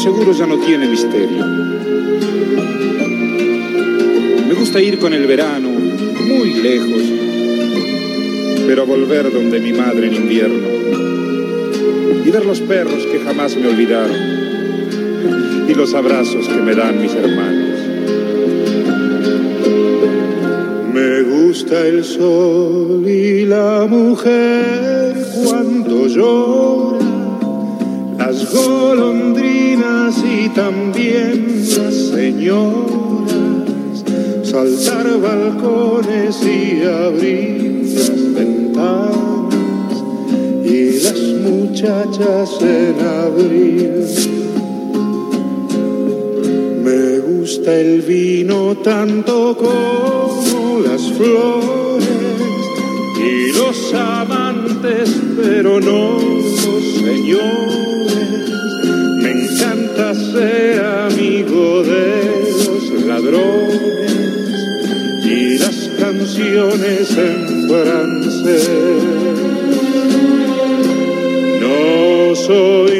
Seguro ya no tiene misterio. Me gusta ir con el verano muy lejos, pero volver donde mi madre en invierno y ver los perros que jamás me olvidaron y los abrazos que me dan mis hermanos. Me gusta el sol y la mujer cuando llora las golondrinas y también las señoras, saltar balcones y abrir las ventanas y las muchachas en abril. Me gusta el vino tanto como las flores pero no los señores ser amigo de los ladrones y las canciones en francés. No soy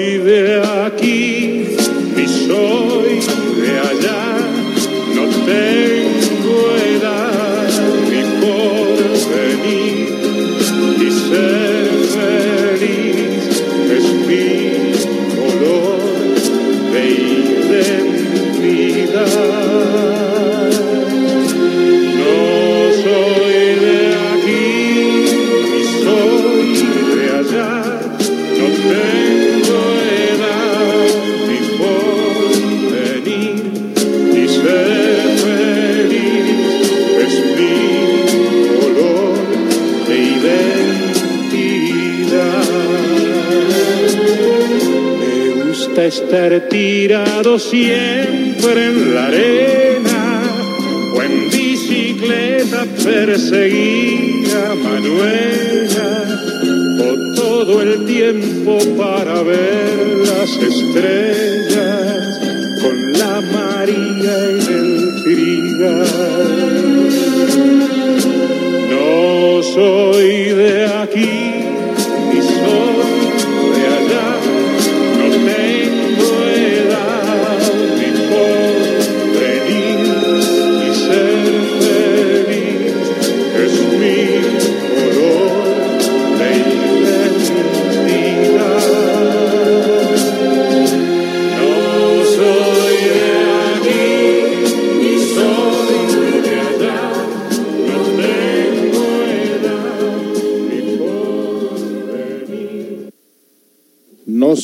identidad. Estar tirado siempre en la arena o en bicicleta perseguir a Manuela o todo el tiempo para ver las estrellas con la María en el trigal. No soy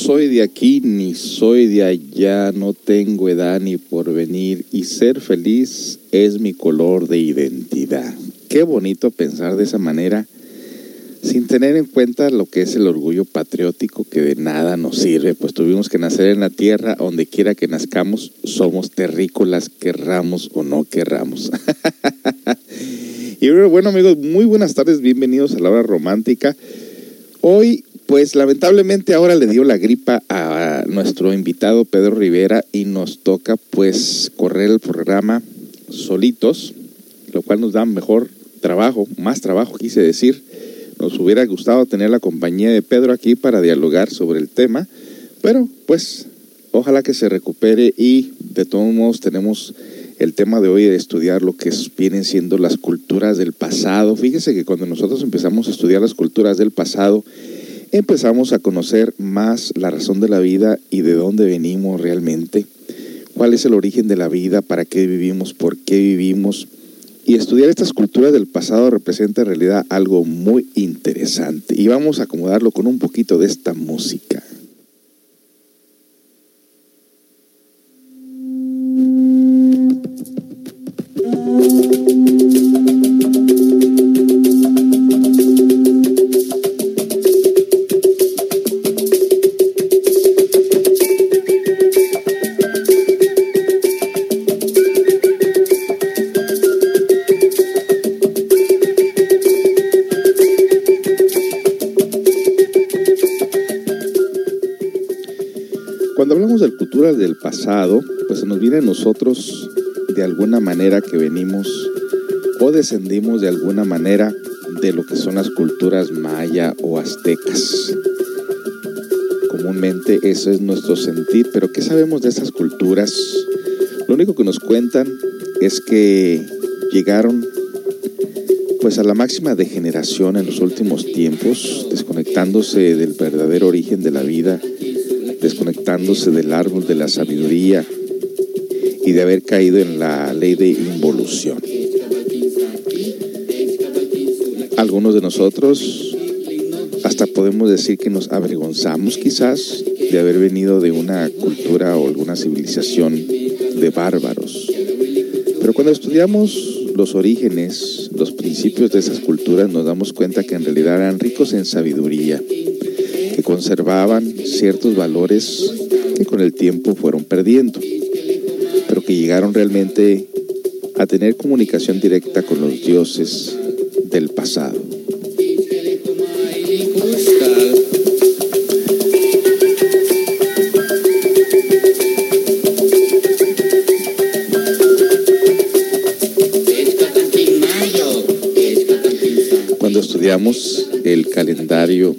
soy de aquí ni soy de allá, no tengo edad ni porvenir y ser feliz es mi color de identidad. Qué bonito pensar de esa manera sin tener en cuenta lo que es el orgullo patriótico que de nada nos sirve, pues tuvimos que nacer en la tierra, donde quiera que nazcamos, somos terrícolas, querramos o no querramos. y bueno amigos, muy buenas tardes, bienvenidos a la hora romántica. Hoy pues lamentablemente ahora le dio la gripa a nuestro invitado Pedro Rivera y nos toca pues correr el programa solitos, lo cual nos da mejor trabajo, más trabajo quise decir. Nos hubiera gustado tener la compañía de Pedro aquí para dialogar sobre el tema, pero pues ojalá que se recupere y de todos modos tenemos el tema de hoy de estudiar lo que vienen siendo las culturas del pasado. Fíjese que cuando nosotros empezamos a estudiar las culturas del pasado, empezamos a conocer más la razón de la vida y de dónde venimos realmente, cuál es el origen de la vida, para qué vivimos, por qué vivimos. Y estudiar estas culturas del pasado representa en realidad algo muy interesante. Y vamos a acomodarlo con un poquito de esta música. De alguna manera que venimos o descendimos de alguna manera de lo que son las culturas maya o aztecas. Comúnmente eso es nuestro sentir, pero ¿qué sabemos de esas culturas? Lo único que nos cuentan es que llegaron pues a la máxima degeneración en los últimos tiempos, desconectándose del verdadero origen de la vida, desconectándose del árbol de la sabiduría y de haber caído en la ley de involución. Algunos de nosotros hasta podemos decir que nos avergonzamos quizás de haber venido de una cultura o alguna civilización de bárbaros. Pero cuando estudiamos los orígenes, los principios de esas culturas, nos damos cuenta que en realidad eran ricos en sabiduría, que conservaban ciertos valores que con el tiempo fueron perdiendo, que llegaron realmente a tener comunicación directa con los dioses del pasado. Cuando estudiamos el calendario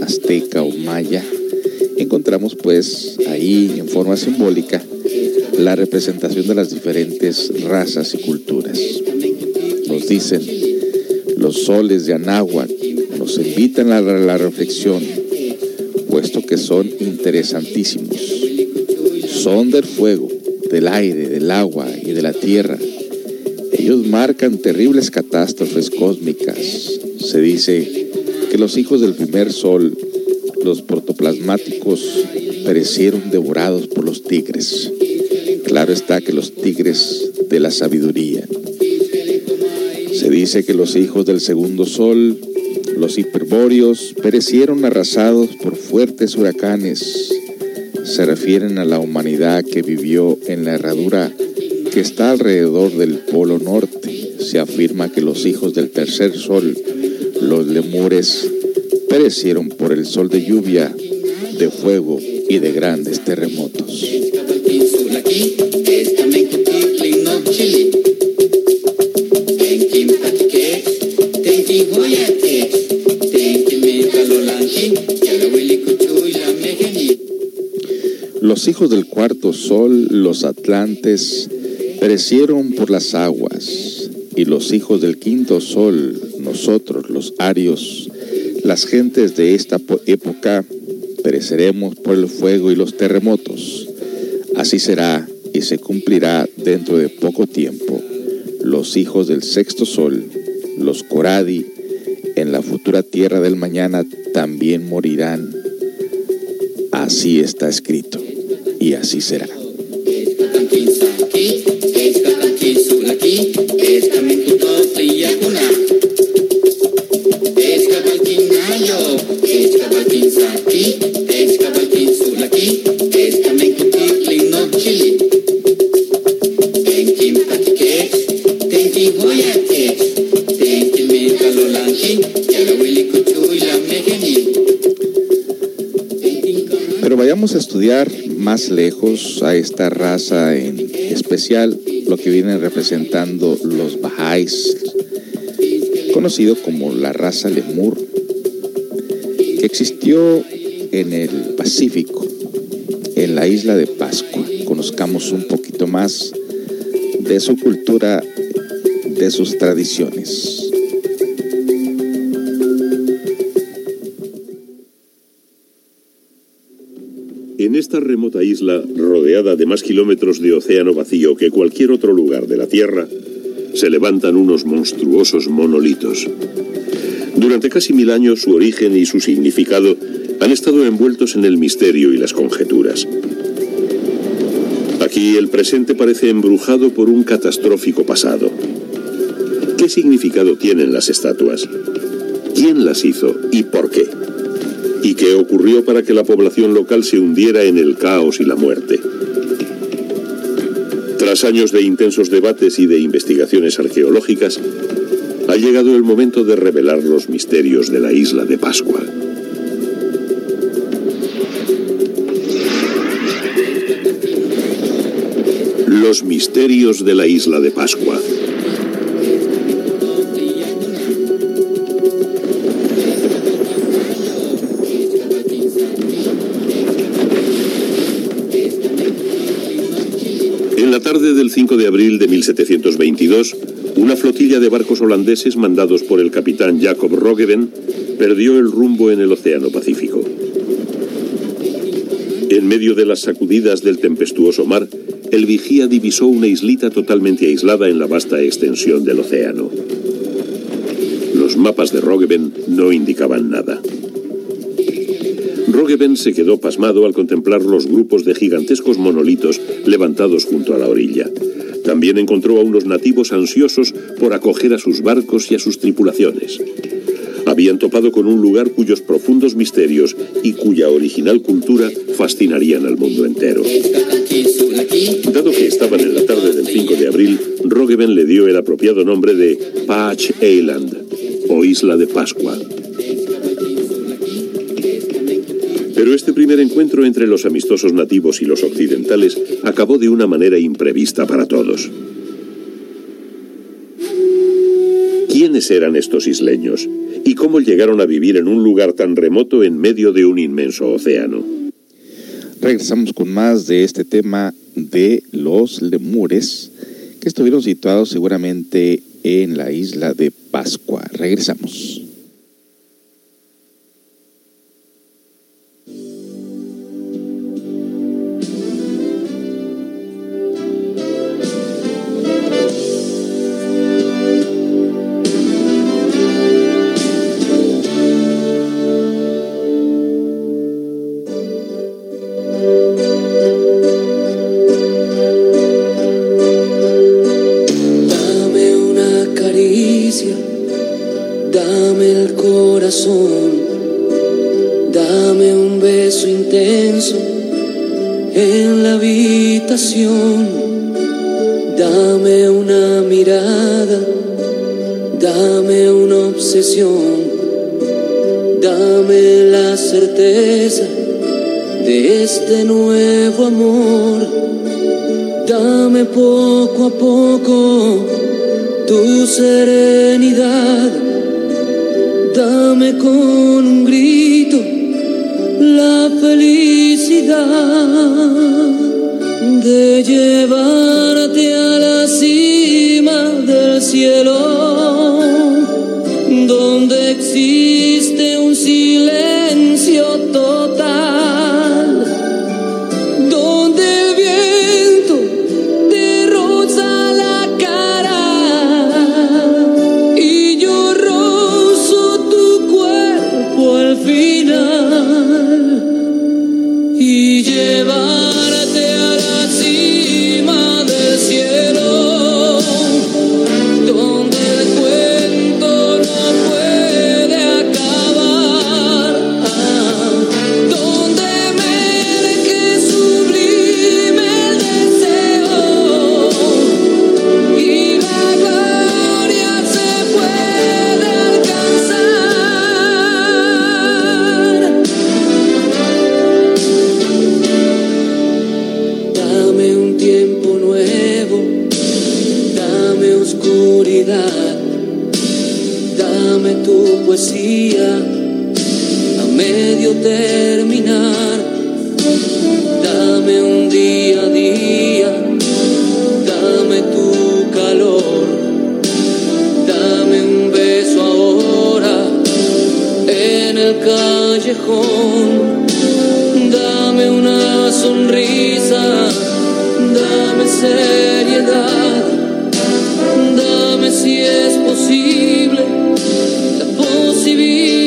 azteca o maya, encontramos pues ahí en forma simbólica la representación de las diferentes razas y culturas. Nos dicen los soles de Anáhuac, nos invitan a la reflexión, puesto que son interesantísimos. Son del fuego, del aire, del agua y de la tierra. Ellos marcan terribles catástrofes cósmicas. Se dice que los hijos del primer sol, los protoplasmáticos, perecieron devorados por los tigres. Claro está que los tigres de la sabiduría. Se dice que los hijos del segundo sol, los hiperbóreos, perecieron arrasados por fuertes huracanes. Se refieren a la humanidad que vivió en la herradura que está alrededor del Polo Norte. Se afirma que los hijos del tercer sol, los lemures, perecieron por el sol de lluvia, de fuego y de grandes terremotos. Los hijos del cuarto sol, los atlantes, perecieron por las aguas, y los hijos del quinto sol, nosotros, los arios, las gentes de esta época, pereceremos por el fuego y los terremotos. Así será y se cumplirá dentro de poco tiempo. Los hijos del sexto sol, los Coradi, en la futura tierra del mañana también morirán. Así está escrito y así será. Pero vayamos a estudiar más lejos a esta raza en especial, lo que vienen representando los Bahá'ís, conocido como la raza Lemur, que existió en el Pacífico, en la isla de Pascua. Conozcamos un poquito más de su cultura, de sus tradiciones. En esta remota isla, rodeada de más kilómetros de océano vacío que cualquier otro lugar de la Tierra, se levantan unos monstruosos monolitos. Durante casi mil años su origen y su significado han estado envueltos en el misterio y las conjeturas. Aquí el presente parece embrujado por un catastrófico pasado. ¿Qué significado tienen las estatuas? ¿Quién las hizo y por qué? ¿Y qué ocurrió para que la población local se hundiera en el caos y la muerte? Tras años de intensos debates y de investigaciones arqueológicas, ha llegado el momento de revelar los misterios de la isla de Pascua. Los misterios de la isla de Pascua. Tarde del 5 de abril de 1722, una flotilla de barcos holandeses mandados por el capitán Jacob Roggeveen perdió el rumbo en el Océano Pacífico. En medio de las sacudidas del tempestuoso mar, el vigía divisó una islita totalmente aislada en la vasta extensión del océano. Los mapas de Roggeveen no indicaban nada. Roggeveen se quedó pasmado al contemplar los grupos de gigantescos monolitos levantados junto a la orilla. También encontró a unos nativos ansiosos por acoger a sus barcos y a sus tripulaciones. Habían topado con un lugar cuyos profundos misterios y cuya original cultura fascinarían al mundo entero. Dado que estaban en la tarde del 5 de abril, Roggeveen le dio el apropiado nombre de Patch Island, o Isla de Pascua. Primer encuentro entre los amistosos nativos y los occidentales acabó de una manera imprevista para todos. ¿Quiénes eran estos isleños? ¿Y cómo llegaron a vivir en un lugar tan remoto en medio de un inmenso océano? Regresamos con más de este tema de los lemures que estuvieron situados seguramente en la isla de Pascua. Regresamos. este nuevo amor. Dame poco a poco tu serenidad. Dame con un grito la felicidad de llevarte a la cima del cielo donde existe el callejón. Dame una sonrisa, dame seriedad, dame si es posible la posibilidad.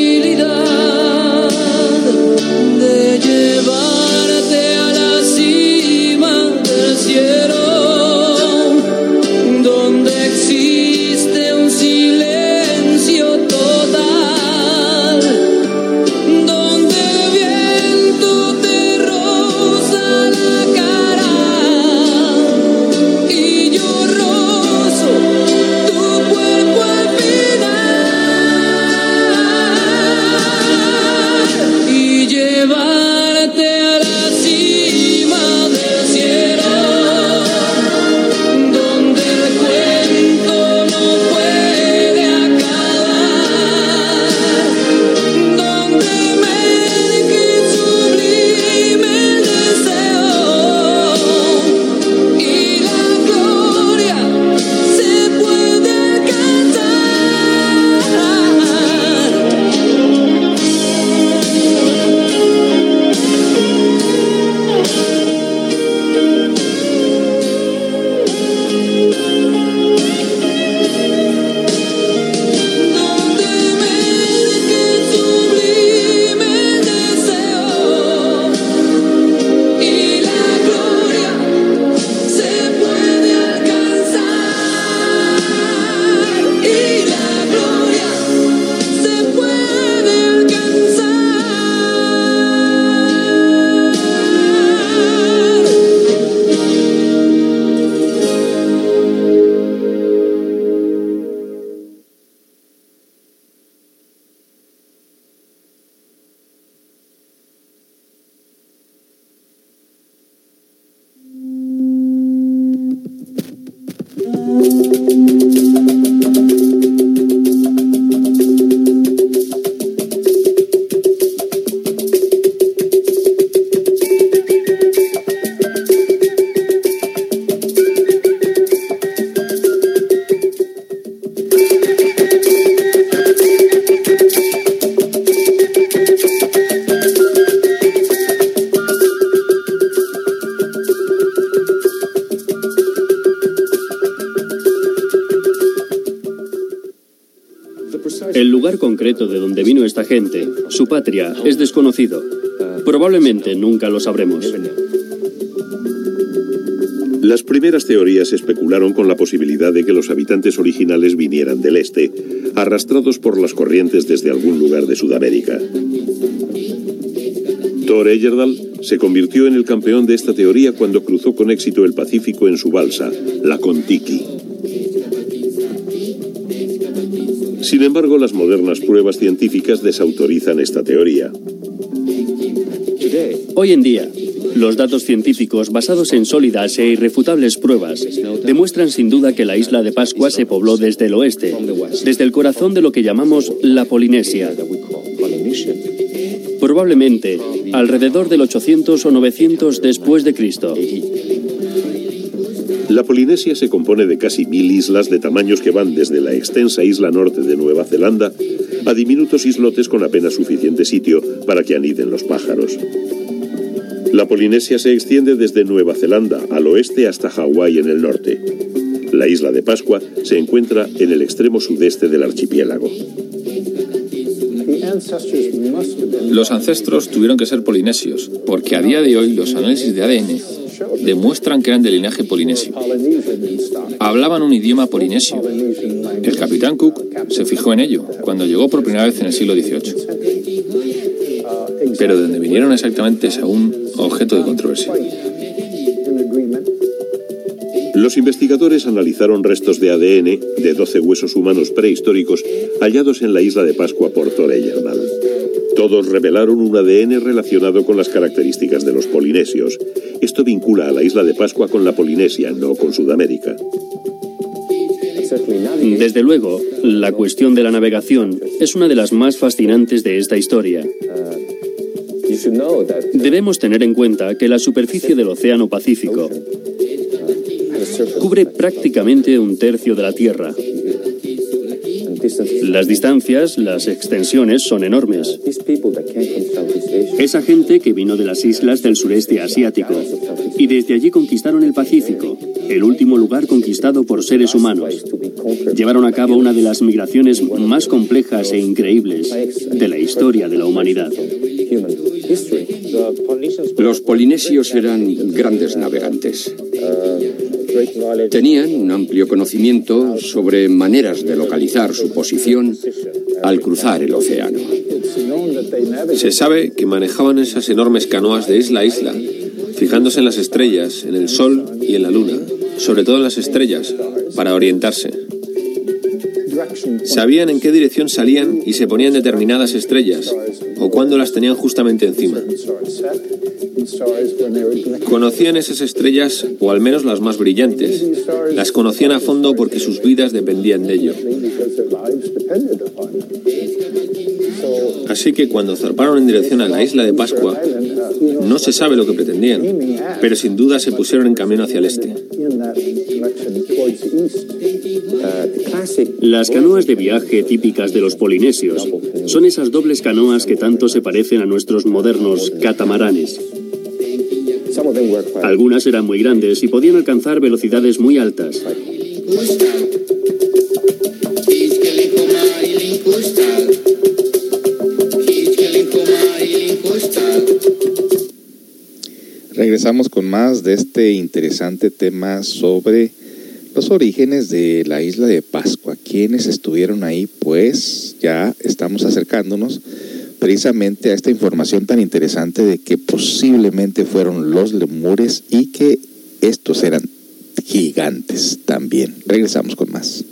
Concreto de donde vino esta gente, su patria, es desconocido. Probablemente nunca lo sabremos. Las primeras teorías especularon con la posibilidad de que los habitantes originales vinieran del este, arrastrados por las corrientes desde algún lugar de Sudamérica. Thor Eyerdal se convirtió en el campeón de esta teoría cuando cruzó con éxito el Pacífico en su balsa, la Contiki. Sin embargo, las modernas pruebas científicas desautorizan esta teoría. Hoy en día, los datos científicos basados en sólidas e irrefutables pruebas demuestran sin duda que la isla de Pascua se pobló desde el oeste, desde el corazón de lo que llamamos la Polinesia. Probablemente alrededor del 800 o 900 después de Cristo. La Polinesia se compone de casi mil islas de tamaños que van desde la extensa isla norte de Nueva Zelanda a diminutos islotes con apenas suficiente sitio para que aniden los pájaros. La Polinesia se extiende desde Nueva Zelanda al oeste hasta Hawái en el norte. La isla de Pascua se encuentra en el extremo sudeste del archipiélago. Los ancestros tuvieron que ser polinesios, porque a día de hoy los análisis de ADN demuestran que eran de linaje polinesio. Hablaban un idioma polinesio. El capitán Cook se fijó en ello cuando llegó por primera vez en el siglo XVIII. Pero de donde vinieron exactamente es aún objeto de controversia. Los investigadores analizaron restos de ADN de 12 huesos humanos prehistóricos hallados en la isla de Pascua por Thor Eyerdal. Todos revelaron un ADN relacionado con las características de los polinesios. Esto vincula a la isla de Pascua con la Polinesia, no con Sudamérica. Desde luego, la cuestión de la navegación es una de las más fascinantes de esta historia. Debemos tener en cuenta que la superficie del Océano Pacífico cubre prácticamente un tercio de la Tierra. Las distancias, las extensiones son enormes. Esa gente que vino de las islas del sureste asiático y desde allí conquistaron el Pacífico, el último lugar conquistado por seres humanos. Llevaron a cabo una de las migraciones más complejas e increíbles de la historia de la humanidad. Los polinesios eran grandes navegantes. Tenían un amplio conocimiento sobre maneras de localizar su posición al cruzar el océano. Se sabe que manejaban esas enormes canoas de isla a isla, fijándose en las estrellas, en el sol y en la luna, sobre todo en las estrellas, para orientarse. Sabían en qué dirección salían y se ponían determinadas estrellas, o cuándo las tenían justamente encima. Conocían esas estrellas, o al menos las más brillantes. Las conocían a fondo porque sus vidas dependían de ello. Así que cuando zarparon en dirección a la isla de Pascua, no se sabe lo que pretendían, pero sin duda se pusieron en camino hacia el este. Las canoas de viaje típicas de los polinesios son esas dobles canoas que tanto se parecen a nuestros modernos catamaranes. Algunas eran muy grandes y podían alcanzar velocidades muy altas. Regresamos con más de este interesante tema sobre los orígenes de la isla de Pascua. ¿Quiénes estuvieron ahí? Pues ya estamos acercándonos precisamente a esta información tan interesante de que posiblemente fueron los lemures y que estos eran gigantes también. Regresamos con más.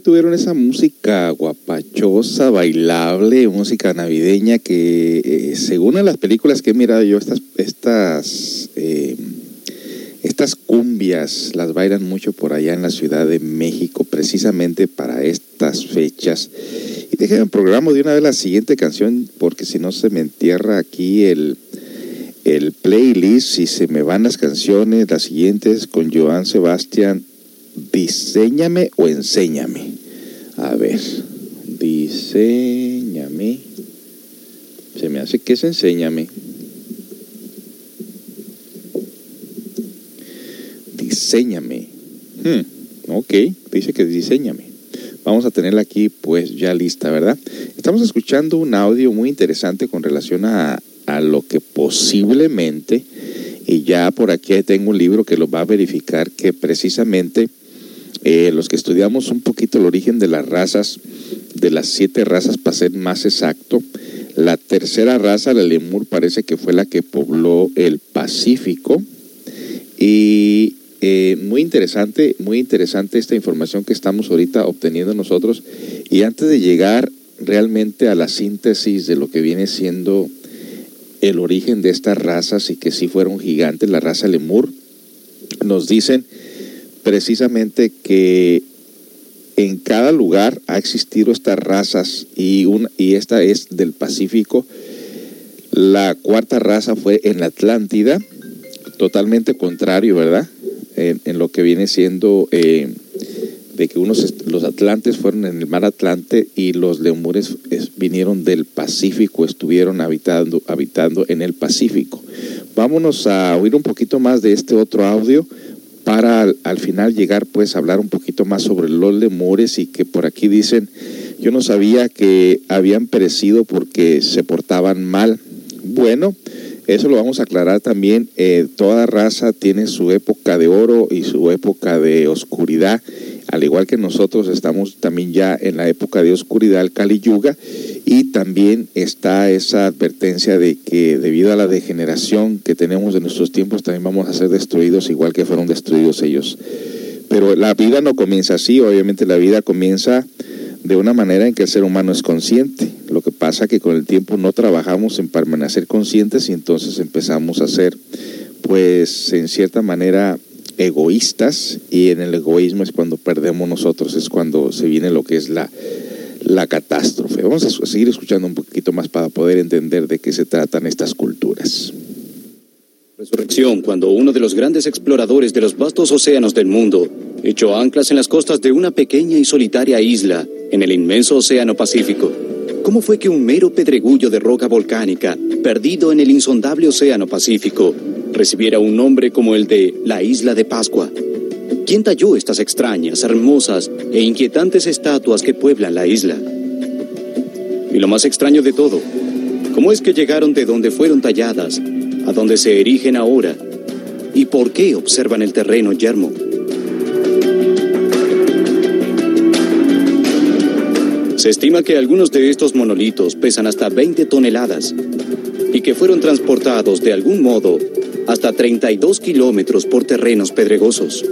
Tuvieron esa música guapachosa, bailable, música navideña que eh, según en las películas que he mirado yo, estas, estas, eh, estas cumbias las bailan mucho por allá en la Ciudad de México, precisamente para estas fechas. Y déjenme programa de una vez la siguiente canción, porque si no se me entierra aquí el, el playlist, si se me van las canciones, las siguientes con Joan Sebastián diseñame o enséñame. A ver, diseñame. Se me hace que es enséñame. Diseñame. Hmm, ok, dice que diseñame. Vamos a tenerla aquí pues ya lista, ¿verdad? Estamos escuchando un audio muy interesante con relación a, a lo que posiblemente, y ya por aquí tengo un libro que lo va a verificar, que precisamente eh, los que estudiamos un poquito el origen de las razas, de las siete razas, para ser más exacto, la tercera raza, la lemur, parece que fue la que pobló el Pacífico. Y eh, muy interesante, muy interesante esta información que estamos ahorita obteniendo nosotros. Y antes de llegar realmente a la síntesis de lo que viene siendo el origen de estas razas y que sí fueron gigantes, la raza lemur, nos dicen precisamente que en cada lugar ha existido estas razas y, y esta es del Pacífico. La cuarta raza fue en la Atlántida, totalmente contrario, ¿verdad? En, lo que viene siendo eh, de que unos, los atlantes fueron en el mar Atlante y los lemures vinieron del Pacífico, estuvieron habitando, habitando en el Pacífico. Vámonos a oír un poquito más de este otro audio para al, final llegar pues a hablar un poquito más sobre los lemures y que por aquí dicen, yo no sabía que habían perecido porque se portaban mal. Bueno, eso lo vamos a aclarar también. Eh, toda raza tiene su época de oro y su época de oscuridad al igual que nosotros estamos también ya en la época de oscuridad, el Kali Yuga, y también está esa advertencia de que debido a la degeneración que tenemos de nuestros tiempos, también vamos a ser destruidos igual que fueron destruidos ellos. Pero la vida no comienza así, obviamente la vida comienza de una manera en que el ser humano es consciente. Lo que pasa que con el tiempo no trabajamos en permanecer conscientes y entonces empezamos a ser, pues, en cierta manera egoístas y en el egoísmo es cuando perdemos nosotros, es cuando se viene lo que es la, la catástrofe. Vamos a seguir escuchando un poquito más para poder entender de qué se tratan estas culturas. Resurrección cuando uno de los grandes exploradores de los vastos océanos del mundo echó anclas en las costas de una pequeña y solitaria isla en el inmenso océano Pacífico. ¿Cómo fue que un mero pedregullo de roca volcánica, perdido en el insondable océano Pacífico, recibiera un nombre como el de la Isla de Pascua. ¿Quién talló estas extrañas, hermosas e inquietantes estatuas que pueblan la isla? Y lo más extraño de todo, ¿cómo es que llegaron de donde fueron talladas a donde se erigen ahora? ¿Y por qué observan el terreno yermo? Se estima que algunos de estos monolitos pesan hasta 20 toneladas y que fueron transportados de algún modo hasta 32 kilómetros por terrenos pedregosos.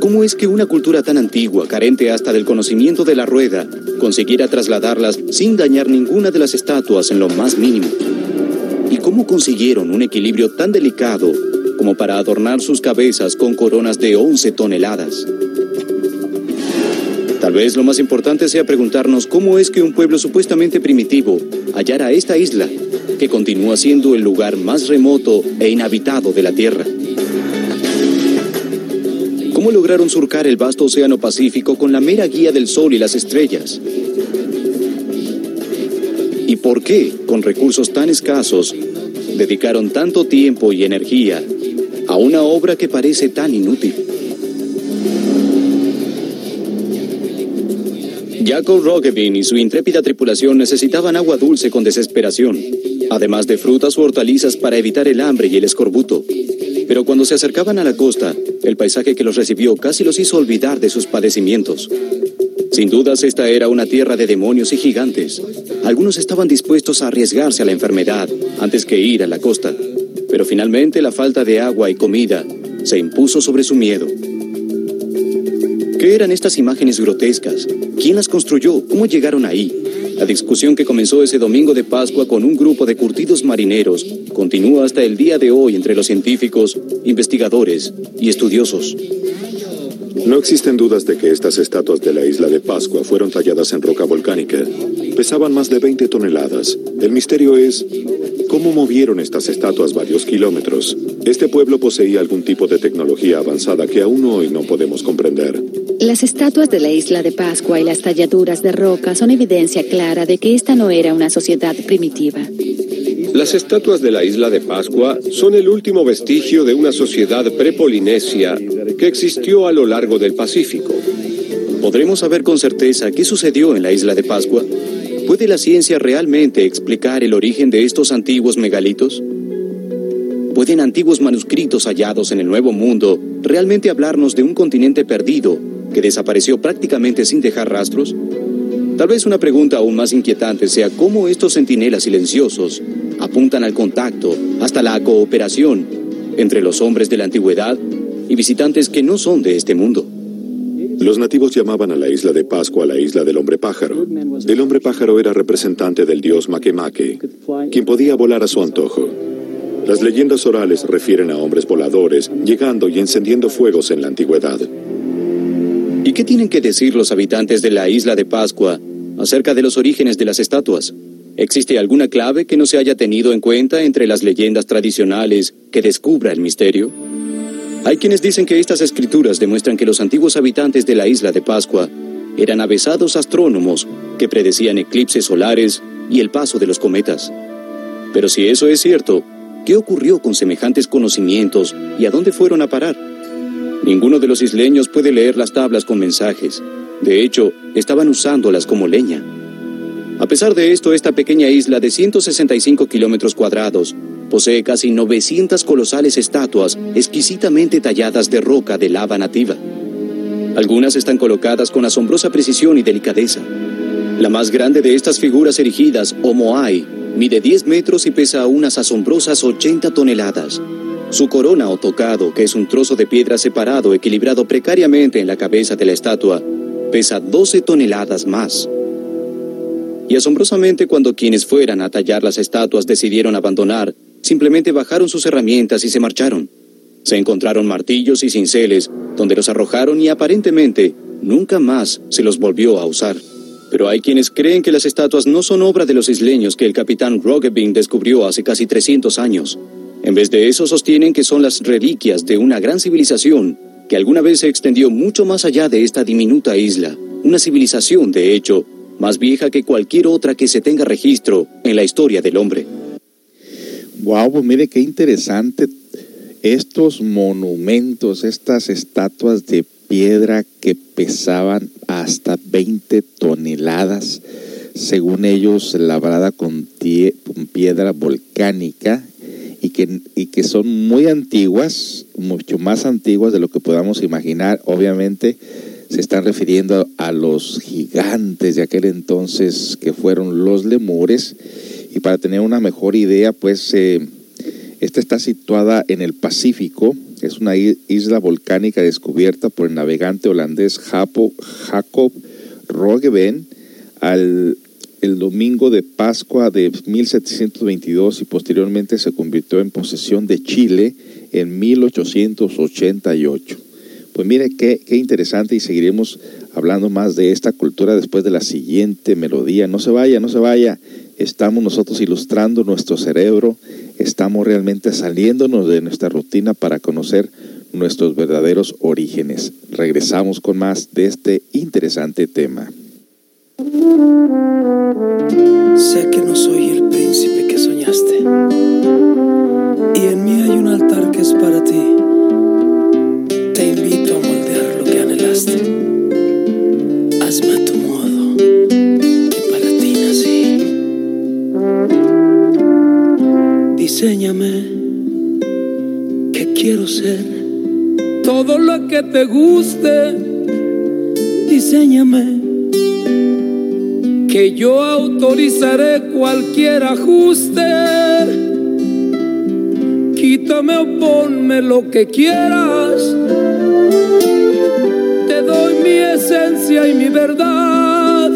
¿Cómo es que una cultura tan antigua, carente hasta del conocimiento de la rueda, consiguiera trasladarlas sin dañar ninguna de las estatuas en lo más mínimo? ¿Y cómo consiguieron un equilibrio tan delicado como para adornar sus cabezas con coronas de 11 toneladas? Tal vez lo más importante sea preguntarnos cómo es que un pueblo supuestamente primitivo hallara esta isla que continúa siendo el lugar más remoto e inhabitado de la Tierra. ¿Cómo lograron surcar el vasto océano Pacífico con la mera guía del Sol y las estrellas? ¿Y por qué, con recursos tan escasos, dedicaron tanto tiempo y energía a una obra que parece tan inútil? Jacob Roggevin y su intrépida tripulación necesitaban agua dulce con desesperación, además de frutas o hortalizas para evitar el hambre y el escorbuto. Pero cuando se acercaban a la costa, el paisaje que los recibió casi los hizo olvidar de sus padecimientos. Sin dudas, esta era una tierra de demonios y gigantes. Algunos estaban dispuestos a arriesgarse a la enfermedad antes que ir a la costa, pero finalmente la falta de agua y comida se impuso sobre su miedo. ¿Qué eran estas imágenes grotescas? ¿Quién las construyó? ¿Cómo llegaron ahí? La discusión que comenzó ese domingo de Pascua con un grupo de curtidos marineros continúa hasta el día de hoy entre los científicos, investigadores y estudiosos. No existen dudas de que estas estatuas de la isla de Pascua fueron talladas en roca volcánica. Pesaban más de 20 toneladas. El misterio es cómo movieron estas estatuas varios kilómetros. Este pueblo poseía algún tipo de tecnología avanzada que aún hoy no podemos comprender. Las estatuas de la isla de Pascua y las talladuras de roca son evidencia clara de que esta no era una sociedad primitiva. Las estatuas de la isla de Pascua son el último vestigio de una sociedad prepolinesia que existió a lo largo del Pacífico. ¿Podremos saber con certeza qué sucedió en la isla de Pascua? ¿Puede la ciencia realmente explicar el origen de estos antiguos megalitos? ¿Pueden antiguos manuscritos hallados en el Nuevo Mundo realmente hablarnos de un continente perdido que desapareció prácticamente sin dejar rastros? Tal vez una pregunta aún más inquietante sea cómo estos centinelas silenciosos apuntan al contacto, hasta la cooperación entre los hombres de la antigüedad y visitantes que no son de este mundo. Los nativos llamaban a la isla de Pascua la isla del hombre pájaro. El hombre pájaro era representante del dios Makemake, quien podía volar a su antojo. Las leyendas orales refieren a hombres voladores llegando y encendiendo fuegos en la antigüedad. ¿Y qué tienen que decir los habitantes de la isla de Pascua acerca de los orígenes de las estatuas? ¿Existe alguna clave que no se haya tenido en cuenta entre las leyendas tradicionales que descubra el misterio? Hay quienes dicen que estas escrituras demuestran que los antiguos habitantes de la isla de Pascua eran avesados astrónomos que predecían eclipses solares y el paso de los cometas. Pero si eso es cierto, ¿qué ocurrió con semejantes conocimientos y a dónde fueron a parar? Ninguno de los isleños puede leer las tablas con mensajes. De hecho, estaban usándolas como leña. A pesar de esto, esta pequeña isla de 165 kilómetros cuadrados posee casi 900 colosales estatuas exquisitamente talladas de roca de lava nativa. Algunas están colocadas con asombrosa precisión y delicadeza. La más grande de estas figuras erigidas, o Moai, mide 10 metros y pesa unas asombrosas 80 toneladas. Su corona o tocado, que es un trozo de piedra separado equilibrado precariamente en la cabeza de la estatua, pesa 12 toneladas más. Y asombrosamente cuando quienes fueran a tallar las estatuas decidieron abandonar, simplemente bajaron sus herramientas y se marcharon. Se encontraron martillos y cinceles, donde los arrojaron y aparentemente nunca más se los volvió a usar. Pero hay quienes creen que las estatuas no son obra de los isleños que el capitán Roggevin descubrió hace casi 300 años. En vez de eso sostienen que son las reliquias de una gran civilización que alguna vez se extendió mucho más allá de esta diminuta isla. Una civilización, de hecho, más vieja que cualquier otra que se tenga registro en la historia del hombre. Wow, pues mire qué interesante estos monumentos, estas estatuas de piedra que pesaban hasta 20 toneladas, según ellos labrada con, con piedra volcánica y que, y que son muy antiguas, mucho más antiguas de lo que podamos imaginar, obviamente se están refiriendo a los gigantes de aquel entonces que fueron los lemures. Y para tener una mejor idea, pues eh, esta está situada en el Pacífico, es una isla volcánica descubierta por el navegante holandés Jacob Roggeveen al el domingo de Pascua de 1722 y posteriormente se convirtió en posesión de Chile en 1888. Pues mire qué, qué interesante y seguiremos hablando más de esta cultura después de la siguiente melodía. No se vaya, no se vaya. estamos nosotros ilustrando nuestro cerebro, estamos realmente saliéndonos de nuestra rutina para conocer nuestros verdaderos orígenes. Regresamos con más de este interesante tema. Sé que no soy el príncipe que soñaste. Y en mí hay un altar que es para ti. Te invito Diseñame, que quiero ser. Todo lo que te guste, diseñame que yo autorizaré cualquier ajuste. Quítame o ponme lo que quieras. Te doy mi esencia y mi verdad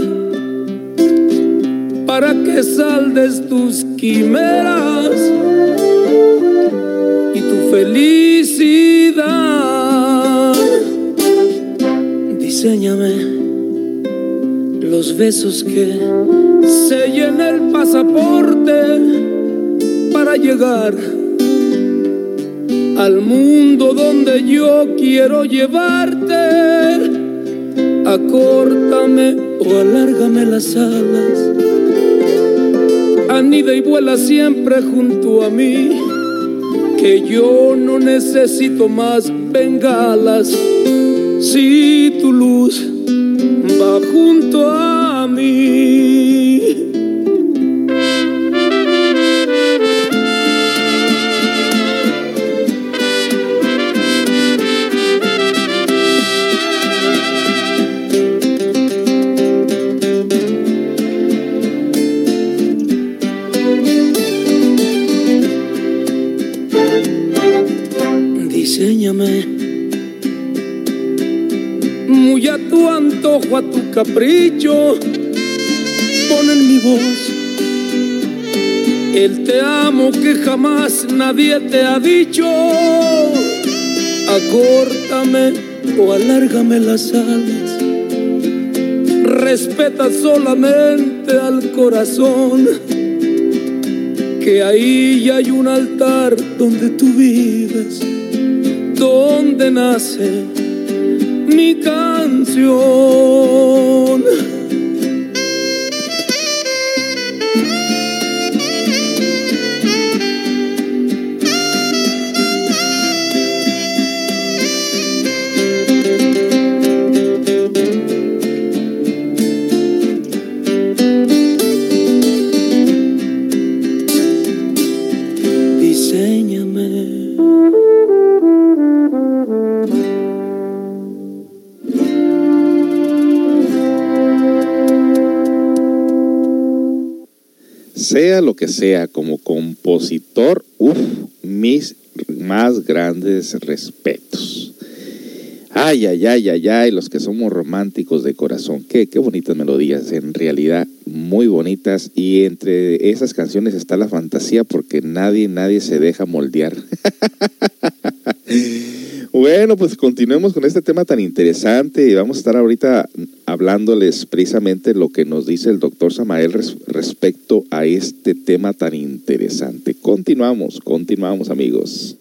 para que saldes tus quimeras y tu felicidad. Diseñame los besos que sellen el pasaporte para llegar al mundo donde yo quiero llevarte. Acórtame o alárgame las alas. Anida y vuela siempre junto a mí, que yo no necesito más bengalas. Si tu luz va junto a mí. Capricho, pon en mi voz el te amo que jamás nadie te ha dicho. Acórtame o alárgame las alas. Respeta solamente al corazón, que ahí ya hay un altar donde tú vives, donde nace mi canción. Que sea, como compositor, uff, mis más grandes respetos. Ay, ay, ay, ay, ay, los que somos románticos de corazón. Qué, qué bonitas melodías, en realidad muy bonitas. Y entre esas canciones está la fantasía porque nadie, nadie se deja moldear. Bueno, pues continuemos con este tema tan interesante y vamos a estar ahorita hablándoles precisamente lo que nos dice el doctor Samael respecto a este tema tan interesante. Continuamos, continuamos amigos.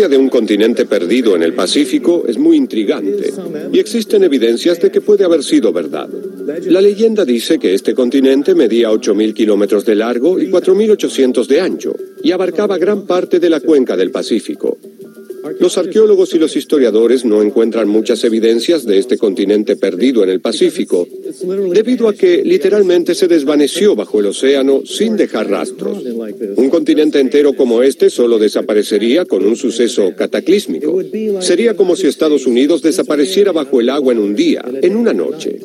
Historia de un continente perdido en el Pacífico es muy intrigante y existen evidencias de que puede haber sido verdad. La leyenda dice que este continente medía 8.000 kilómetros de largo y 4.800 de ancho y abarcaba gran parte de la cuenca del Pacífico. Los arqueólogos y los historiadores no encuentran muchas evidencias de este continente perdido en el Pacífico, debido a que literalmente se desvaneció bajo el océano sin dejar rastros. Un continente entero como este solo desaparecería con un suceso cataclísmico. Sería como si Estados Unidos desapareciera bajo el agua en un día, en una noche.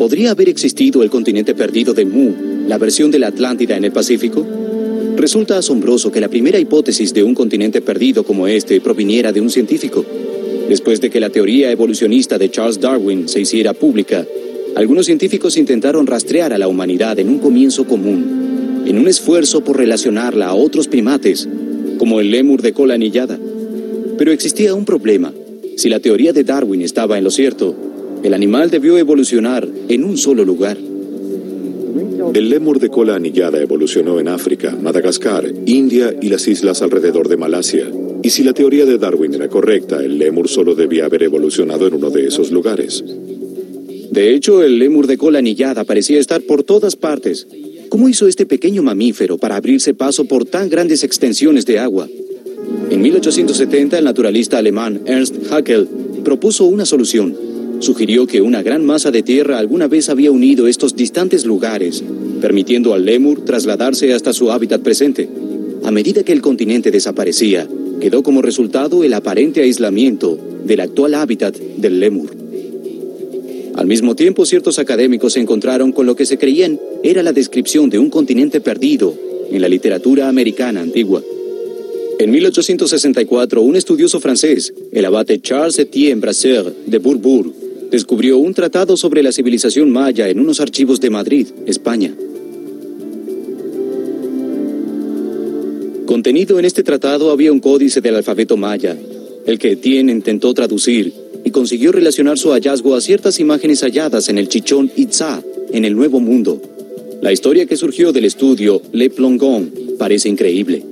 ¿podría haber existido el continente perdido de Mu, la versión de la Atlántida en el Pacífico? Resulta asombroso que la primera hipótesis de un continente perdido como este proviniera de un científico. Después de que la teoría evolucionista de Charles Darwin se hiciera pública, algunos científicos intentaron rastrear a la humanidad en un comienzo común, en un esfuerzo por relacionarla a otros primates, como el lémur de cola anillada. Pero existía un problema. Si la teoría de Darwin estaba en lo cierto, el animal debió evolucionar en un solo lugar. El lémur de cola anillada evolucionó en África, Madagascar, India y las islas alrededor de Malasia. Y si la teoría de Darwin era correcta, el lémur solo debía haber evolucionado en uno de esos lugares. De hecho, el lémur de cola anillada parecía estar por todas partes. ¿Cómo hizo este pequeño mamífero para abrirse paso por tan grandes extensiones de agua? En 1870, el naturalista alemán Ernst Haeckel propuso una solución. Sugirió que una gran masa de tierra alguna vez había unido estos distantes lugares, permitiendo al lémur trasladarse hasta su hábitat presente. A medida que el continente desaparecía, quedó como resultado el aparente aislamiento del actual hábitat del lémur. Al mismo tiempo, ciertos académicos se encontraron con lo que se creían era la descripción de un continente perdido en la literatura americana antigua. En 1864, un estudioso francés, el abate Charles Etienne Brasseur de Bourbourg, descubrió un tratado sobre la civilización maya en unos archivos de Madrid, España. Contenido en este tratado había un códice del alfabeto maya, el que Etienne intentó traducir y consiguió relacionar su hallazgo a ciertas imágenes halladas en el chichón Itzá, en el Nuevo Mundo. La historia que surgió del estudio Le Plongon parece increíble.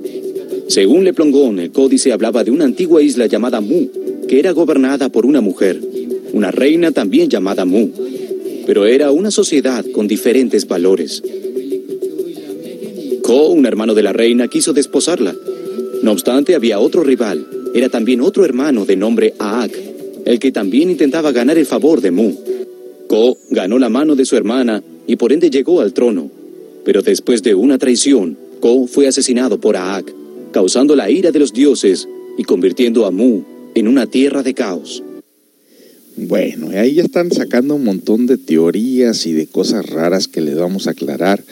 Según Le Plongon, el códice hablaba de una antigua isla llamada Mu, que era gobernada por una mujer, una reina también llamada Mu, pero era una sociedad con diferentes valores. Ko, un hermano de la reina, quiso desposarla. No obstante, había otro rival, era también otro hermano de nombre Aak, el que también intentaba ganar el favor de Mu. Ko ganó la mano de su hermana y por ende llegó al trono. Pero después de una traición, Ko fue asesinado por Aak, causando la ira de los dioses y convirtiendo a Mu en una tierra de caos. Bueno, ahí ya están sacando un montón de teorías y de cosas raras que les vamos a aclarar,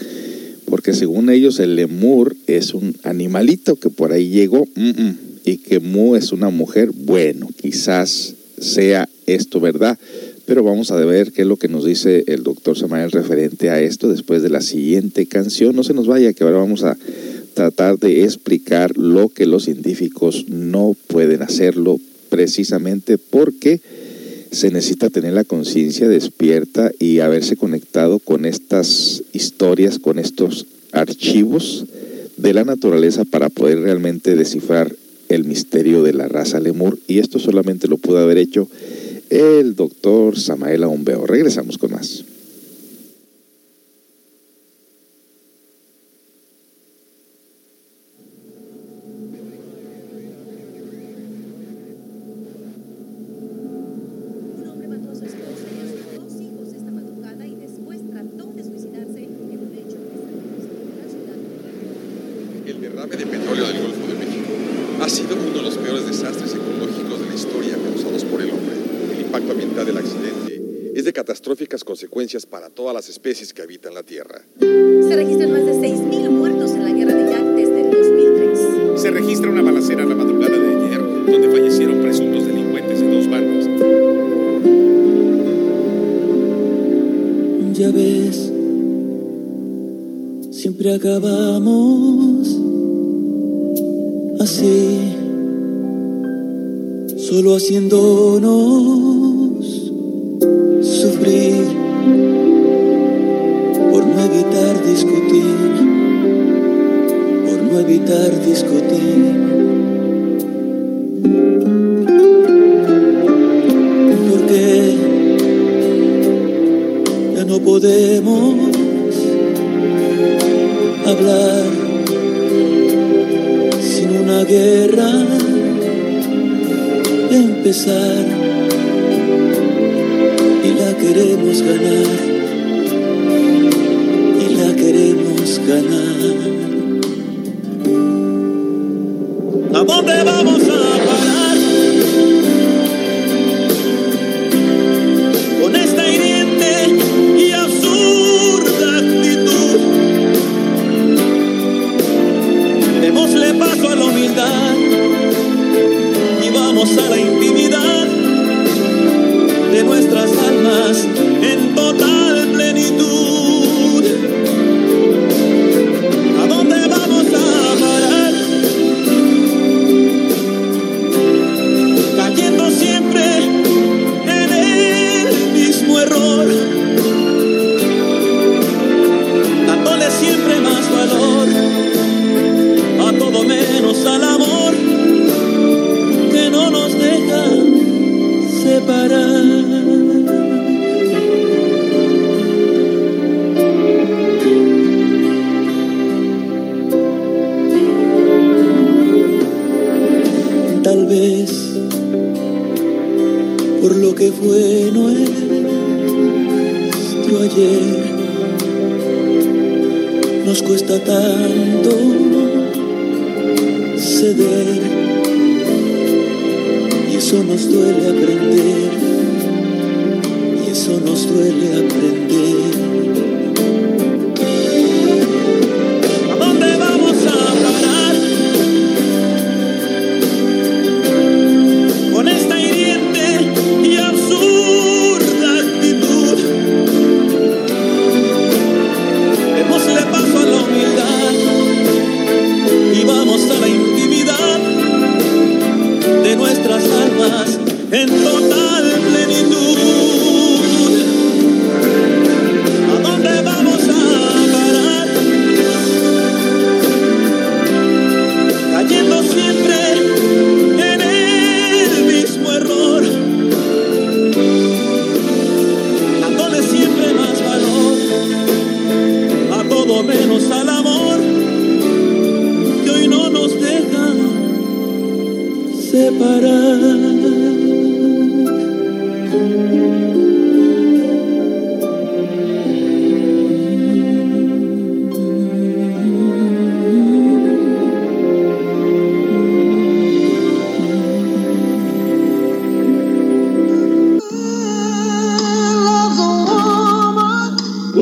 porque según ellos el lemur es un animalito que por ahí llegó y que Mu es una mujer. Bueno, quizás sea esto verdad. Pero vamos a ver qué es lo que nos dice el doctor Samael referente a esto después de la siguiente canción. No se nos vaya, que ahora vamos a tratar de explicar lo que los científicos no pueden hacerlo precisamente porque se necesita tener la conciencia despierta y haberse conectado con estas historias, con estos archivos de la naturaleza para poder realmente descifrar el misterio de la raza lemur y esto solamente lo pudo haber hecho el doctor Samael Aumbeo. Regresamos con más. El derrame de petróleo del Golfo de México ha sido uno de los peores desastres ecológicos de la historia causados por el hombre. El impacto ambiental del accidente es de catastróficas consecuencias para todas las especies que habitan la Tierra. Se registran más de 6.000 muertos en la guerra de Irak desde el 2003. Se registra una balacera la madrugada de ayer, donde fallecieron presuntos delincuentes de dos bandas. Ya ves, siempre acabamos así, solo haciéndonos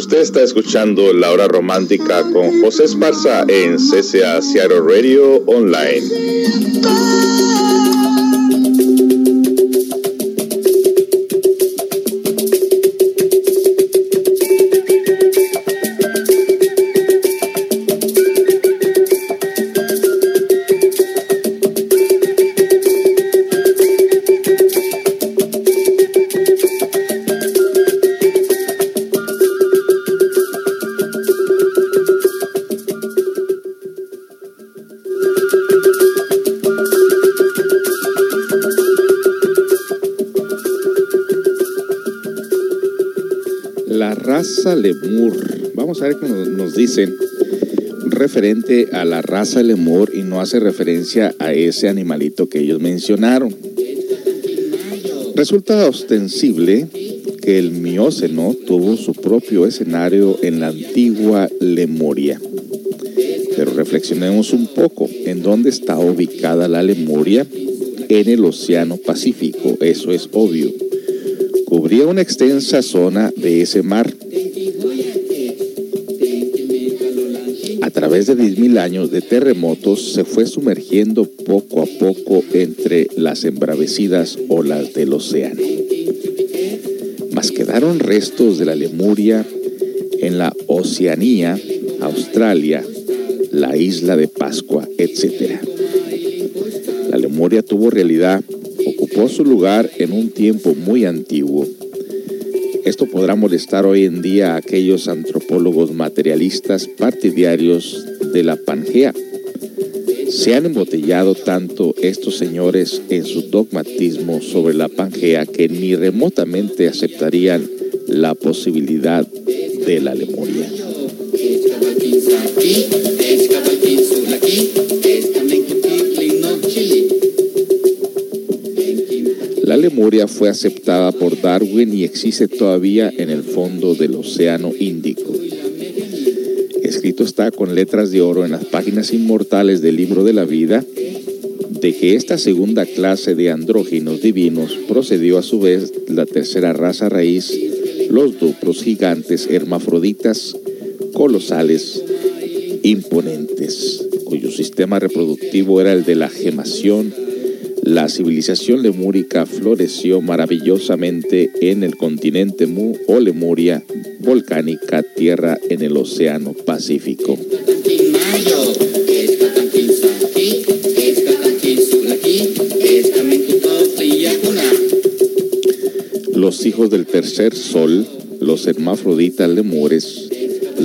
Usted está escuchando La Hora Romántica con José Esparza en CCA Seattle Radio Online. Vamos a ver qué nos, nos dicen referente a la raza lemur y no hace referencia a ese animalito que ellos mencionaron. Resulta ostensible que el Mioceno tuvo su propio escenario en la antigua Lemuria. Pero reflexionemos un poco en dónde está ubicada la Lemuria en el Océano Pacífico, eso es obvio. Cubría una extensa zona de ese mar. Través de 10.000 años de terremotos se fue sumergiendo poco a poco entre las embravecidas olas del océano. Mas quedaron restos de la Lemuria en la Oceanía, Australia, la isla de Pascua, etc. La Lemuria tuvo realidad, ocupó su lugar en un tiempo muy antiguo. Esto podrá molestar hoy en día a aquellos antropólogos materialistas partidarios de la Pangea. Se han embotellado tanto estos señores en su dogmatismo sobre la Pangea que ni remotamente aceptarían la posibilidad de la Lemuria. La Lemuria fue por Darwin y existe todavía en el fondo del Océano Índico. Escrito está con letras de oro en las páginas inmortales del libro de la vida de que esta segunda clase de andróginos divinos procedió a su vez la tercera raza raíz, los duplos gigantes hermafroditas colosales imponentes. cuyo sistema reproductivo era el de la gemación, la civilización lemúrica floreció maravillosamente en el continente Mu o Lemuria, volcánica tierra en el Océano Pacífico. Los hijos del tercer sol, los hermafroditas lemures,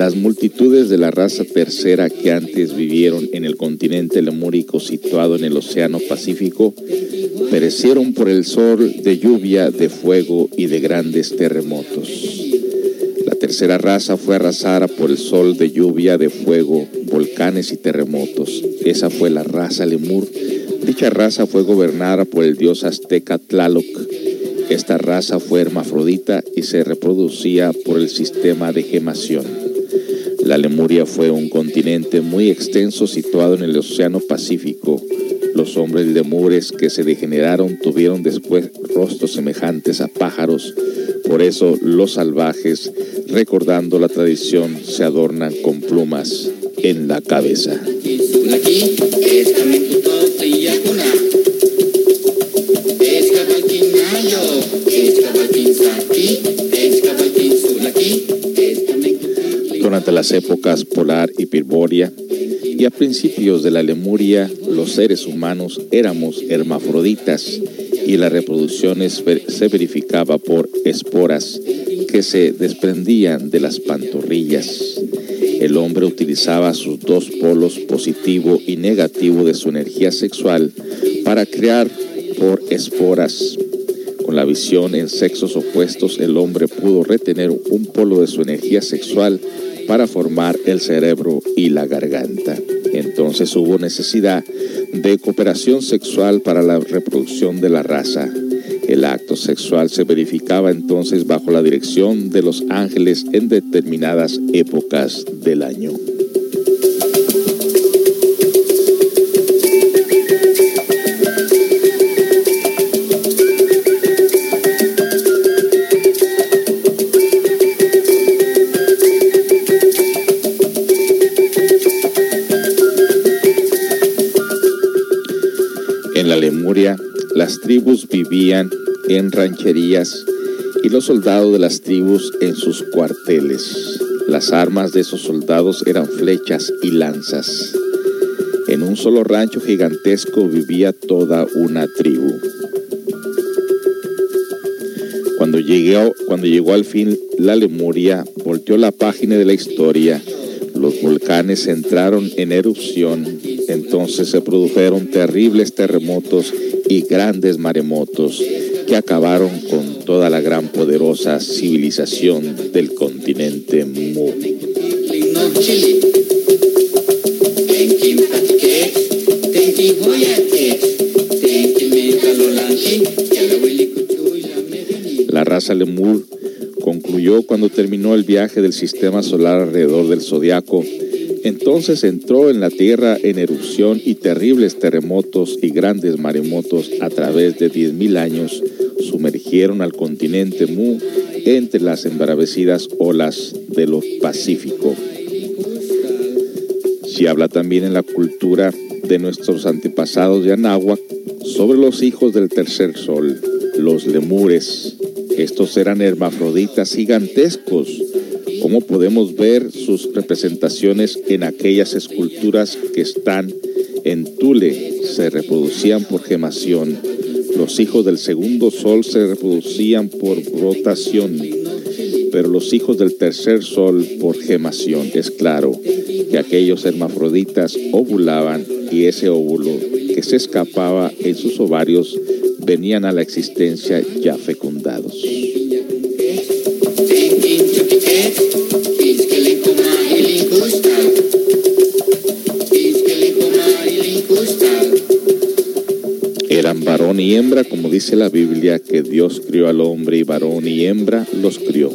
las multitudes de la raza tercera que antes vivieron en el continente lemúrico situado en el Océano Pacífico, perecieron por el sol de lluvia, de fuego y de grandes terremotos. La tercera raza fue arrasada por el sol de lluvia, de fuego, volcanes y terremotos. Esa fue la raza lemur. Dicha raza fue gobernada por el dios azteca Tlaloc. Esta raza fue hermafrodita y se reproducía por el sistema de gemación. La Lemuria fue un continente muy extenso situado en el Océano Pacífico. Los hombres lemures que se degeneraron tuvieron después rostros semejantes a pájaros. Por eso los salvajes, recordando la tradición, se adornan con plumas en la cabeza. Durante las épocas polar y pirboria y a principios de la Lemuria, los seres humanos éramos hermafroditas y la reproducción se verificaba por esporas que se desprendían de las pantorrillas. El hombre utilizaba sus dos polos positivo y negativo de su energía sexual para crear por esporas. Con la visión en sexos opuestos, el hombre pudo retener un polo de su energía sexual para formar el cerebro y la garganta. Entonces hubo necesidad de cooperación sexual para la reproducción de la raza. El acto sexual se verificaba entonces bajo la dirección de los ángeles en determinadas épocas del año. Vivían en rancherías y los soldados de las tribus en sus cuarteles. Las armas de esos soldados eran flechas y lanzas. En un solo rancho gigantesco vivía toda una tribu. Cuando llegó, cuando llegó al fin la Lemuria, volteó la página de la historia. Los volcanes entraron en erupción. Entonces se produjeron terribles terremotos y grandes maremotos que acabaron con toda la gran poderosa civilización del continente Mu. La raza Lemur concluyó cuando terminó el viaje del sistema solar alrededor del zodiaco. Entonces entró en la Tierra en erupción y terribles terremotos y grandes maremotos a través de 10.000 años sumergieron al continente Mu entre las embravecidas olas de los Pacífico. Se habla también en la cultura de nuestros antepasados de Anáhuac sobre los hijos del tercer sol, los lemures. Estos eran hermafroditas gigantescos, como podemos ver sus representaciones en aquellas esculturas que están en Tule, se reproducían por gemación. Los hijos del segundo sol se reproducían por rotación, pero los hijos del tercer sol por gemación. Es claro que aquellos hermafroditas ovulaban y ese óvulo que se escapaba en sus ovarios venían a la existencia ya fecundados. Hembra, como dice la Biblia, que Dios crió al hombre y varón y hembra los crió.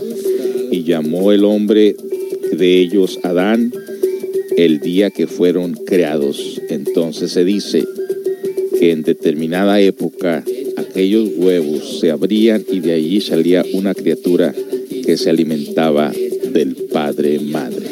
Y llamó el hombre de ellos Adán el día que fueron creados. Entonces se dice que en determinada época aquellos huevos se abrían y de allí salía una criatura que se alimentaba del padre madre.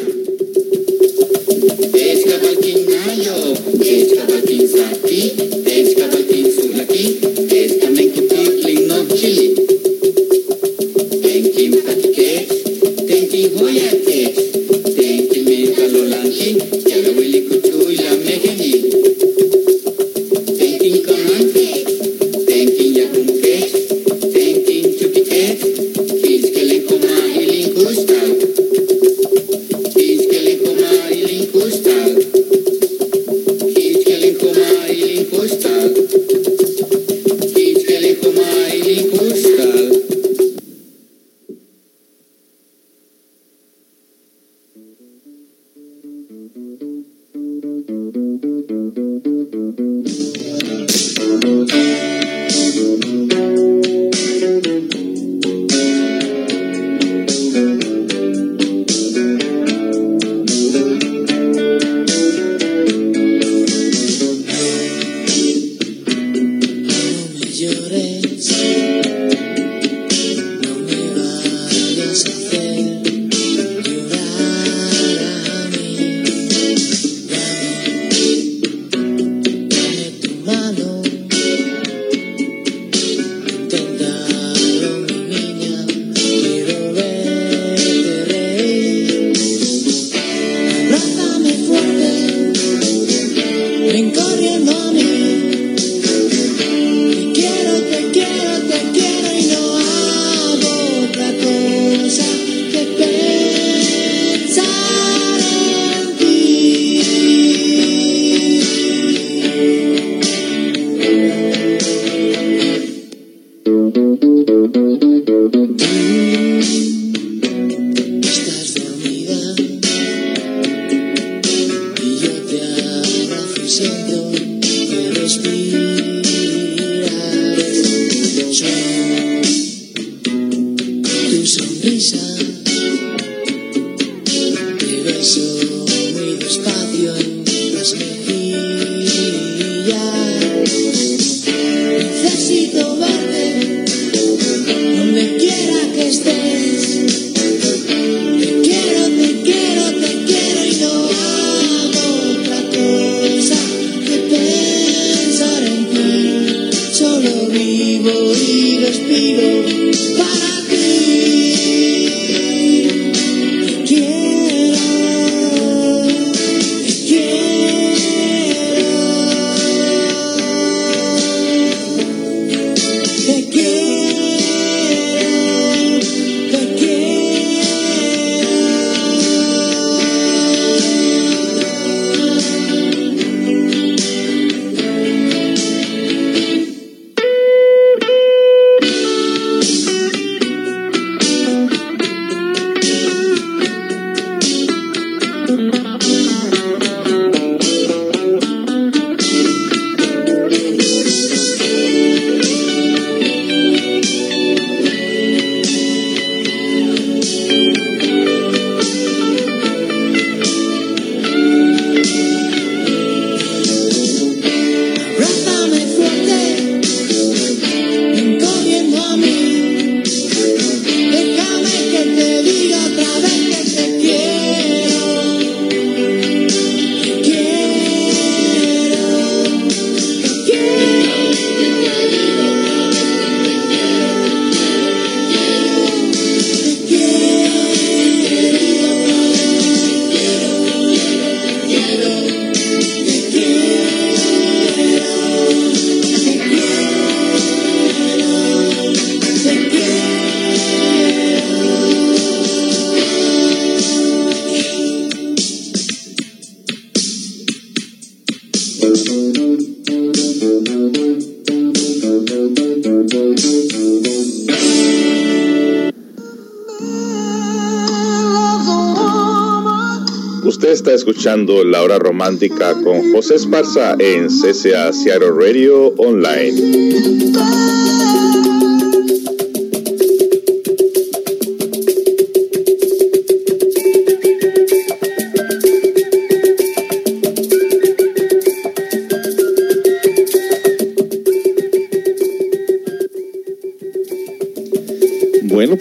Escuchando La Hora Romántica con José Esparza en CCA Seattle Radio Online.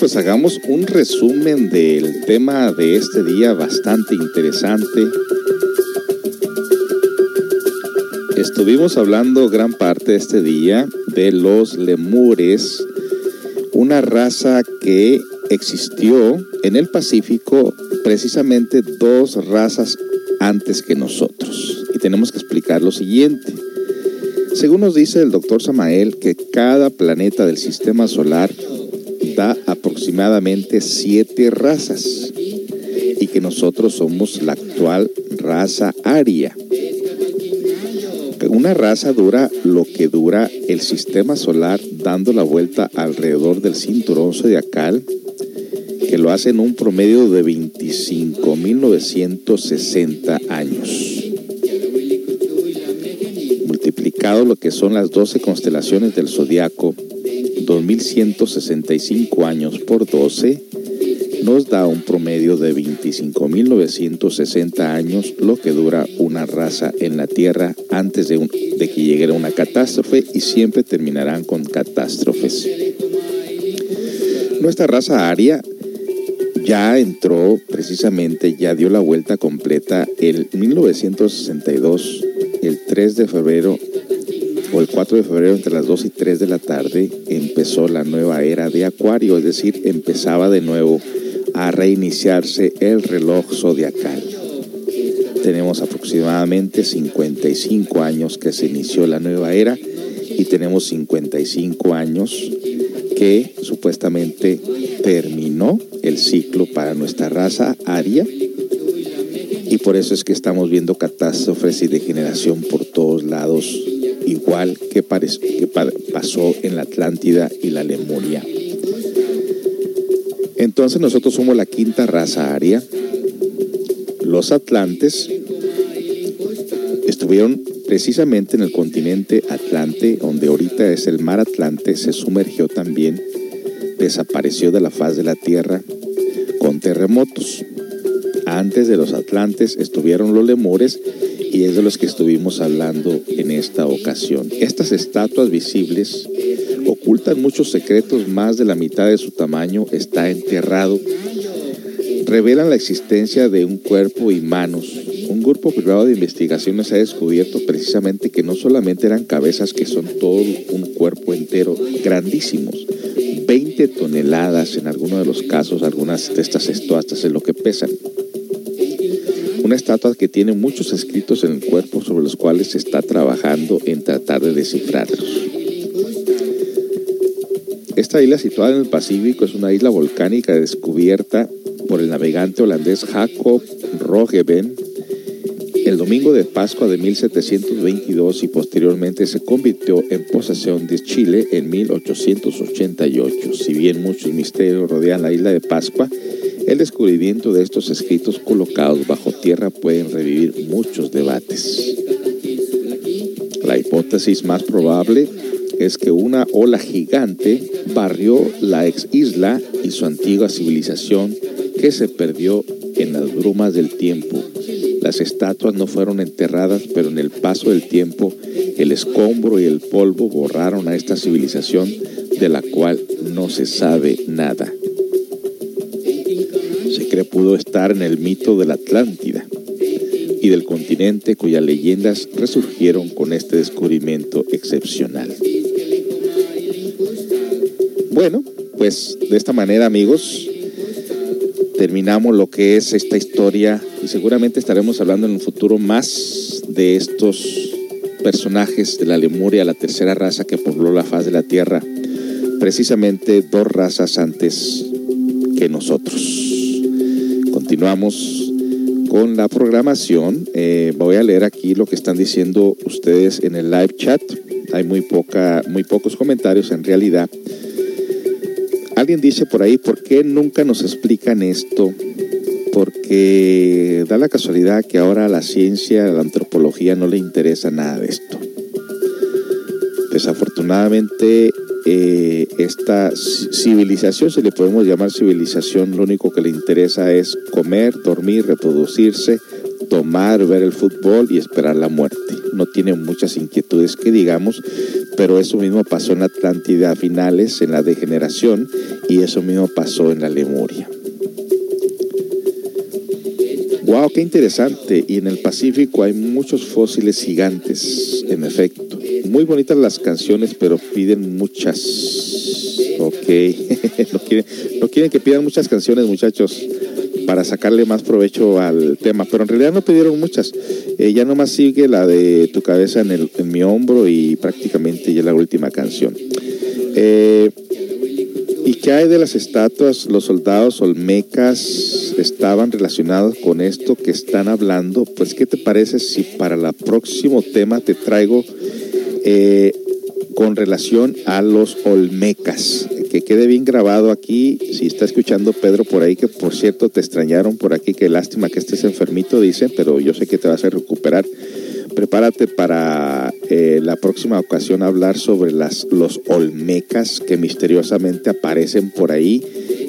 Pues hagamos un resumen del tema de este día bastante interesante. Estuvimos hablando gran parte de este día de los lemures, una raza que existió en el Pacífico precisamente dos razas antes que nosotros. Y tenemos que explicar lo siguiente. Según nos dice el doctor Samael, que cada planeta del sistema solar da aproximadamente siete razas y que nosotros somos la actual raza aria. Una raza dura lo que dura el sistema solar dando la vuelta alrededor del cinturón zodiacal, que lo hace en un promedio de 25.960 años. Multiplicado lo que son las 12 constelaciones del zodiaco, 2.165 años por 12 nos da un promedio de 25.960 años, lo que dura una raza en la Tierra antes de, que llegue una catástrofe y siempre terminarán con catástrofes. Nuestra raza aria ya entró precisamente, ya dio la vuelta completa el 1962, el 3 de febrero el 4 de febrero entre las 2 y 3 de la tarde empezó la nueva era de Acuario, es decir, empezaba de nuevo a reiniciarse el reloj zodiacal. tenemos aproximadamente 55 años que se inició la nueva era y tenemos 55 años que supuestamente terminó el ciclo para nuestra raza aria y por eso es que estamos viendo catástrofes y degeneración por todos lados, igual que, pasó en la Atlántida y la Lemuria. Entonces nosotros somos la quinta raza aria. Los atlantes estuvieron precisamente en el continente Atlante, donde ahorita es el mar Atlante, se sumergió también, desapareció de la faz de la Tierra con terremotos. Antes de los Atlantes estuvieron los lemures y es de los que estuvimos hablando en esta ocasión. Estas estatuas visibles ocultan muchos secretos, más de la mitad de su tamaño está enterrado. Revelan la existencia de un cuerpo y manos. Un grupo privado de investigaciones ha descubierto precisamente que no solamente eran cabezas, que son todo un cuerpo entero, grandísimos. 20 toneladas en algunos de los casos, algunas de estas estatuas es lo que pesan. Una estatua que tiene muchos escritos en el cuerpo sobre los cuales se está trabajando en tratar de descifrarlos. Esta isla situada en el Pacífico es una isla volcánica descubierta por el navegante holandés Jacob Roggeveen el domingo de Pascua de 1722 y posteriormente se convirtió en posesión de Chile en 1888. Si bien muchos misterios rodean la isla de Pascua, el descubrimiento de estos escritos colocados bajo tierra pueden revivir muchos debates. La hipótesis más probable es que una ola gigante barrió la ex isla y su antigua civilización que se perdió en las brumas del tiempo. Las estatuas no fueron enterradas, pero en el paso del tiempo el escombro y el polvo borraron a esta civilización de la cual no se sabe nada. Pudo estar en el mito de la Atlántida y del continente cuyas leyendas resurgieron con este descubrimiento excepcional. Bueno, pues de esta manera amigos, terminamos lo que es esta historia y seguramente estaremos hablando en un futuro más de estos personajes de la Lemuria, la tercera raza que pobló la faz de la Tierra, precisamente dos razas antes que nosotros. Continuamos con la programación. Eh, voy a leer aquí lo que están diciendo ustedes en el live chat. Hay muy, poca, muy pocos comentarios en realidad. Alguien dice por ahí, ¿por qué nunca nos explican esto? Porque da la casualidad que ahora a la ciencia, la antropología no le interesa nada de esto. Desafortunadamente, eh, esta civilización, si le podemos llamar civilización, lo único que le interesa es comer, dormir, reproducirse, tomar, ver el fútbol y esperar la muerte. No tiene muchas inquietudes que digamos, pero eso mismo pasó en la Atlántida finales, en la degeneración, y eso mismo pasó en la Lemuria. ¡Wow! ¡Qué interesante! Y en el Pacífico hay muchos fósiles gigantes, en efecto. Muy bonitas las canciones, pero piden muchas. Ok, no, quieren, no quieren que pidan muchas canciones, muchachos para sacarle más provecho al tema, pero en realidad no pidieron muchas. Eh, ya nomás sigue la de Tu cabeza en, el, en mi hombro y prácticamente ya la última canción. Eh, ¿Y qué hay de las estatuas? Los soldados olmecas estaban relacionados con esto que están hablando. Pues, ¿qué te parece si para el próximo tema te traigo eh, con relación a los olmecas? Que quede bien grabado aquí. Si está escuchando Pedro por ahí, que por cierto te extrañaron por aquí, que lástima que estés enfermito, dicen, pero yo sé que te vas a recuperar. Prepárate para eh, la próxima ocasión hablar sobre las, los olmecas que misteriosamente aparecen por ahí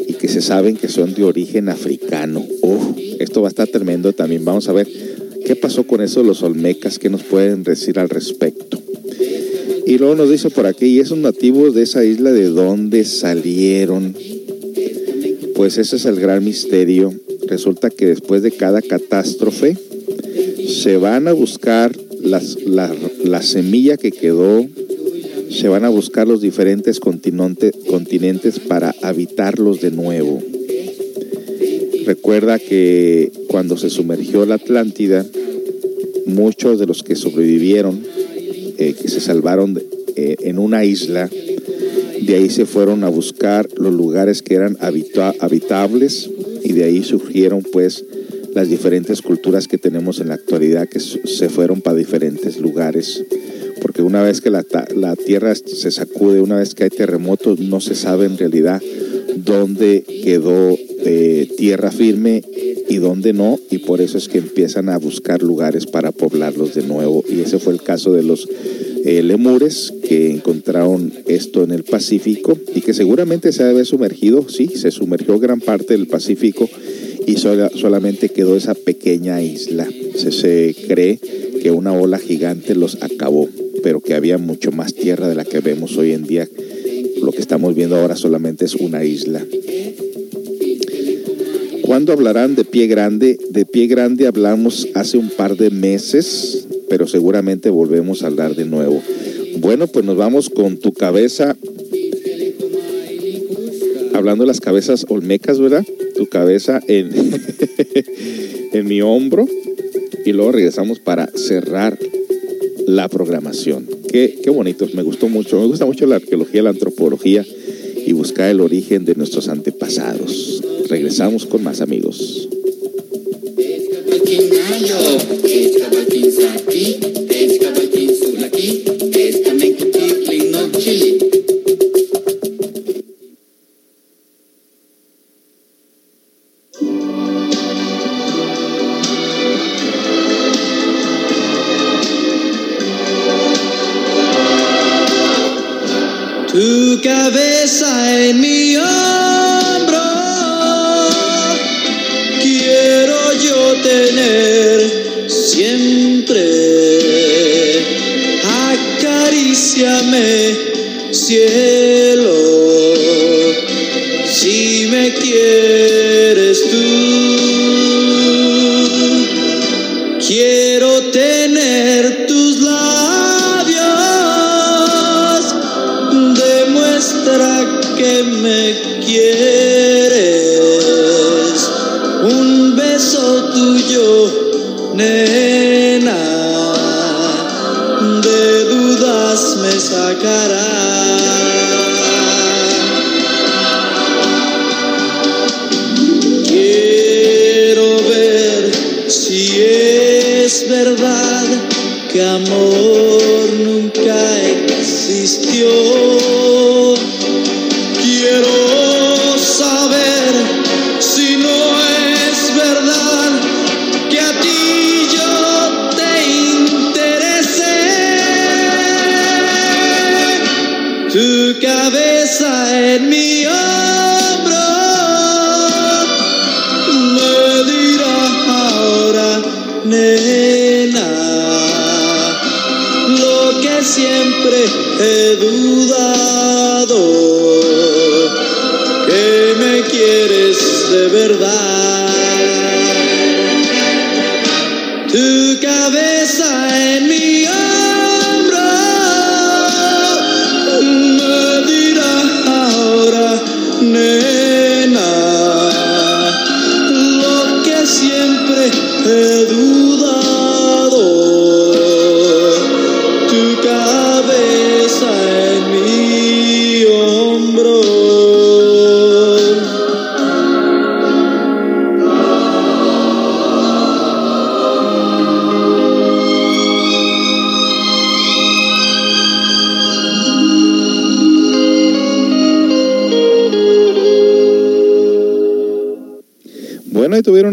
y que se saben que son de origen africano. Oh, esto va a estar tremendo también. Vamos a ver qué pasó con eso los olmecas, qué nos pueden decir al respecto. Y luego nos dice por aquí, ¿y esos nativos de esa isla de dónde salieron? Pues ese es el gran misterio. Resulta que después de cada catástrofe se van a buscar la, la, semilla que quedó, se van a buscar los diferentes continente, continentes para habitarlos de nuevo. Recuerda que cuando se sumergió la Atlántida, muchos de los que sobrevivieron, eh, que se salvaron eh, en una isla, de ahí se fueron a buscar los lugares que eran habitables y de ahí surgieron pues las diferentes culturas que tenemos en la actualidad que se fueron para diferentes lugares. Porque una vez que la, la tierra se sacude, una vez que hay terremotos, no se sabe en realidad dónde quedó tierra firme y dónde no, y por eso es que empiezan a buscar lugares para poblarlos de nuevo. Y ese fue el caso de los eh, lemures que encontraron esto en el Pacífico y que seguramente se debe sumergido, sí, se sumergió gran parte del Pacífico y solamente quedó esa pequeña isla. Se, se cree que una ola gigante los acabó, pero que había mucho más tierra de la que vemos hoy en día. Lo que estamos viendo ahora solamente es una isla. ¿Cuándo hablarán de pie grande? De pie grande hablamos hace un par de meses, pero seguramente volvemos a hablar de nuevo. Bueno, pues nos vamos con tu cabeza. Hablando de las cabezas olmecas, ¿verdad? Tu cabeza en, en mi hombro. Y luego regresamos para cerrar la programación. Qué, qué bonito, me gustó mucho. Me gusta mucho la arqueología, la antropología y buscar el origen de nuestros antepasados. Regresamos con más amigos. Cabeza en mi amor nunca existió. Quiero saber si no es verdad que a ti yo te interesé. Tu cabeza en mi siempre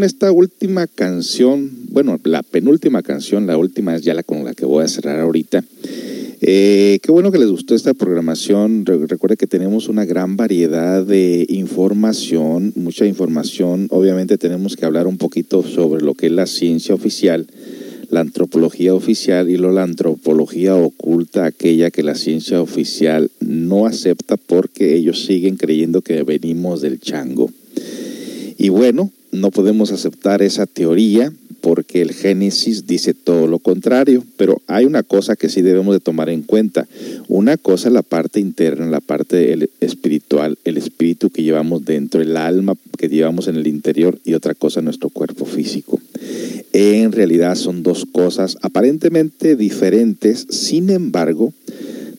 Esta última canción, bueno, la penúltima canción, la última es ya la con la que voy a cerrar ahorita. Eh, qué bueno que les gustó esta programación. Re- recuerde que tenemos una gran variedad de información, mucha información. Obviamente tenemos que hablar un poquito sobre lo que es la ciencia oficial, la antropología oficial y luego la antropología oculta, aquella que la ciencia oficial no acepta porque ellos siguen creyendo que venimos del chango. Y bueno, no podemos aceptar esa teoría porque el Génesis dice todo lo contrario, pero hay una cosa que sí debemos de tomar en cuenta. Una cosa es la parte interna, la parte espiritual, el espíritu que llevamos dentro, el alma que llevamos en el interior y otra cosa nuestro cuerpo físico. En realidad son dos cosas aparentemente diferentes, sin embargo,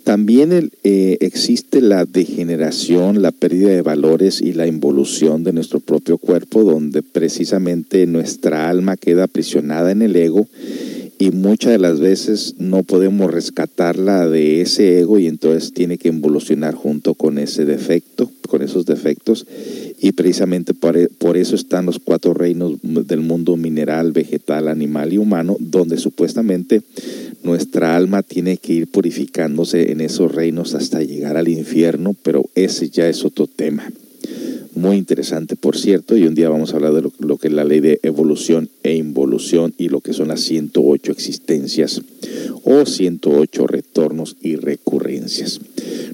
también eh, existe la degeneración, la pérdida de valores y la involución de nuestro propio cuerpo, donde precisamente nuestra alma queda aprisionada en el ego y muchas de las veces no podemos rescatarla de ese ego y entonces tiene que involucionar junto con ese defecto, con esos defectos y precisamente por, e, por, eso están los cuatro reinos del mundo mineral, vegetal, animal y humano, donde supuestamente nuestra alma tiene que ir purificándose en esos reinos hasta llegar al infierno, pero ese ya es otro tema. Muy interesante, por cierto, y un día vamos a hablar de lo, que es la ley de evolución e involución y lo que son las 108 existencias o 108 retornos y recurrencias.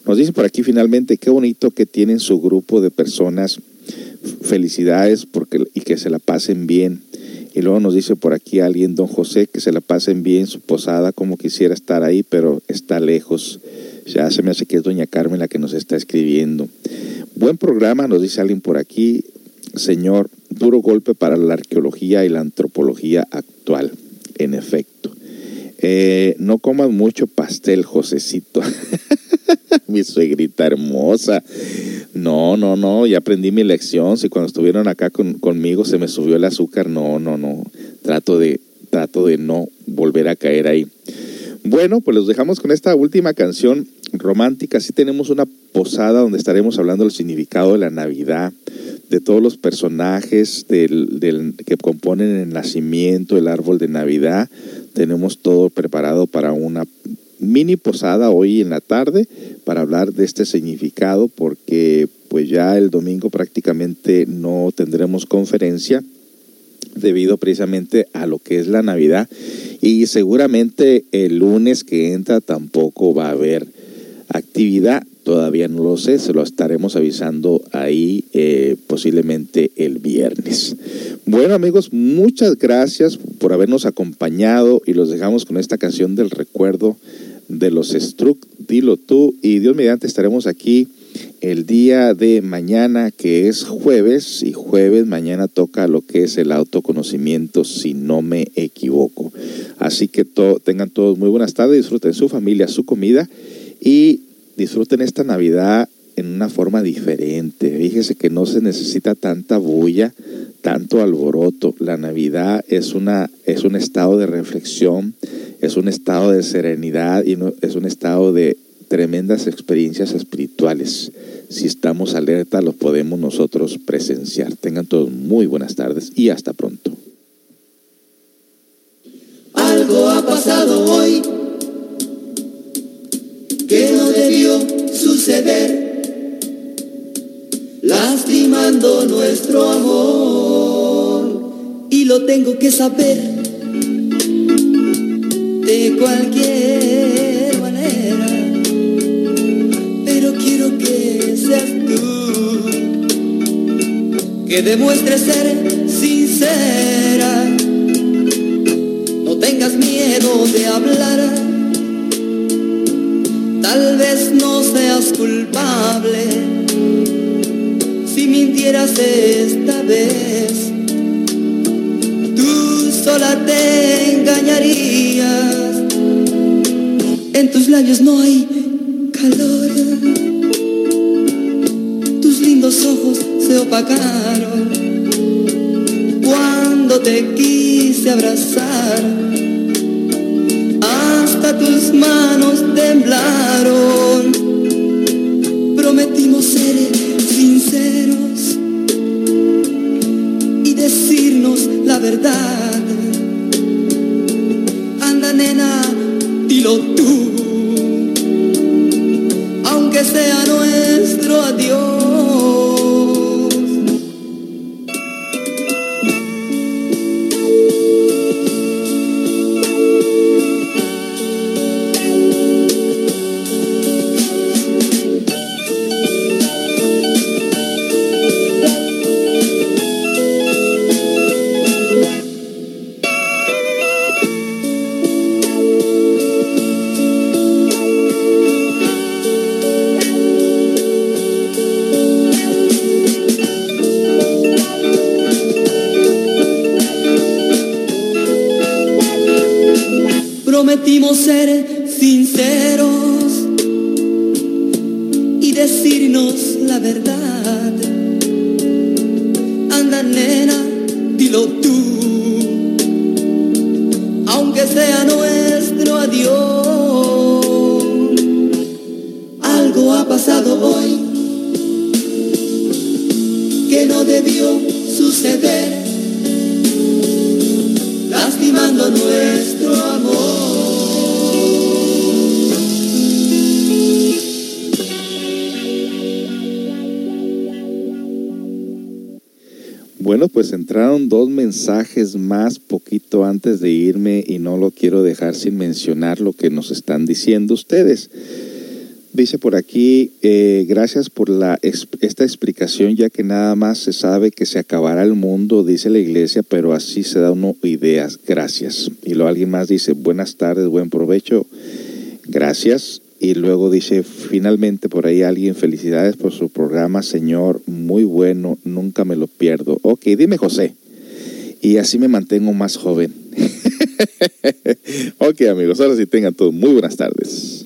Nos dice por aquí finalmente, qué bonito que tienen su grupo de personas, felicidades porque, y que se la pasen bien. Y luego nos dice por aquí alguien, don José, que se la pasen bien su posada, como quisiera estar ahí, pero está lejos. Ya se me hace que es doña Carmen la que nos está escribiendo. Buen programa, nos dice alguien por aquí. Señor, duro golpe para la arqueología y la antropología actual, en efecto. Eh, no comas mucho pastel, Josecito. mi suegrita hermosa. No, no, no, ya aprendí mi lección. Si cuando estuvieron acá conmigo se me subió el azúcar, no, no, no. Trato de, trato de no volver a caer ahí. Bueno, pues los dejamos con esta última canción romántica. Sí tenemos una posada donde estaremos hablando del significado de la Navidad, de todos los personajes del, que componen el nacimiento, el árbol de Navidad. Tenemos todo preparado para una mini posada hoy en la tarde para hablar de este significado porque pues ya el domingo prácticamente no tendremos conferencia debido precisamente a lo que es la Navidad y seguramente el lunes que entra tampoco va a haber actividad. Todavía no lo sé, se lo estaremos avisando ahí eh, posiblemente el viernes. Bueno amigos, muchas gracias por habernos acompañado y los dejamos con esta canción del recuerdo de los Struck, dilo tú y Dios mediante estaremos aquí el día de mañana que es jueves y jueves mañana toca lo que es el autoconocimiento si no me equivoco. Así que tengan todos muy buenas tardes, disfruten su familia, su comida y disfruten esta Navidad en una forma diferente. Fíjese que no se necesita tanta bulla, tanto alboroto. La Navidad es, una, es un estado de reflexión, es un estado de serenidad y es un estado de tremendas experiencias espirituales. Si estamos alerta, lo podemos nosotros presenciar. Tengan todos muy buenas tardes y hasta pronto. Algo ha pasado hoy que no debió suceder, lastimando nuestro amor. Y lo tengo que saber de cualquier que demuestres ser sincera, no tengas miedo de hablar Tal vez no seas culpable si mintieras esta vez. Tú sola te engañarías. En tus labios no hay calor. Tus lindos ojos se opacaron te quise abrazar hasta tus manos temblaron. Bueno, pues entraron dos mensajes más poquito antes de irme y no lo quiero dejar sin mencionar lo que nos están diciendo ustedes. Dice por aquí, eh, gracias por la, esta explicación, ya que nada más se sabe que se acabará el mundo, dice la iglesia, pero así se da uno ideas. Gracias. Y luego alguien más dice, buenas tardes, buen provecho. Gracias. Y luego dice, finalmente por ahí alguien, felicidades por su programa, señor, muy bueno, nunca me lo pierdo. Ok, dime José. Y así me mantengo más joven. ok amigos, ahora sí tengan todos muy buenas tardes.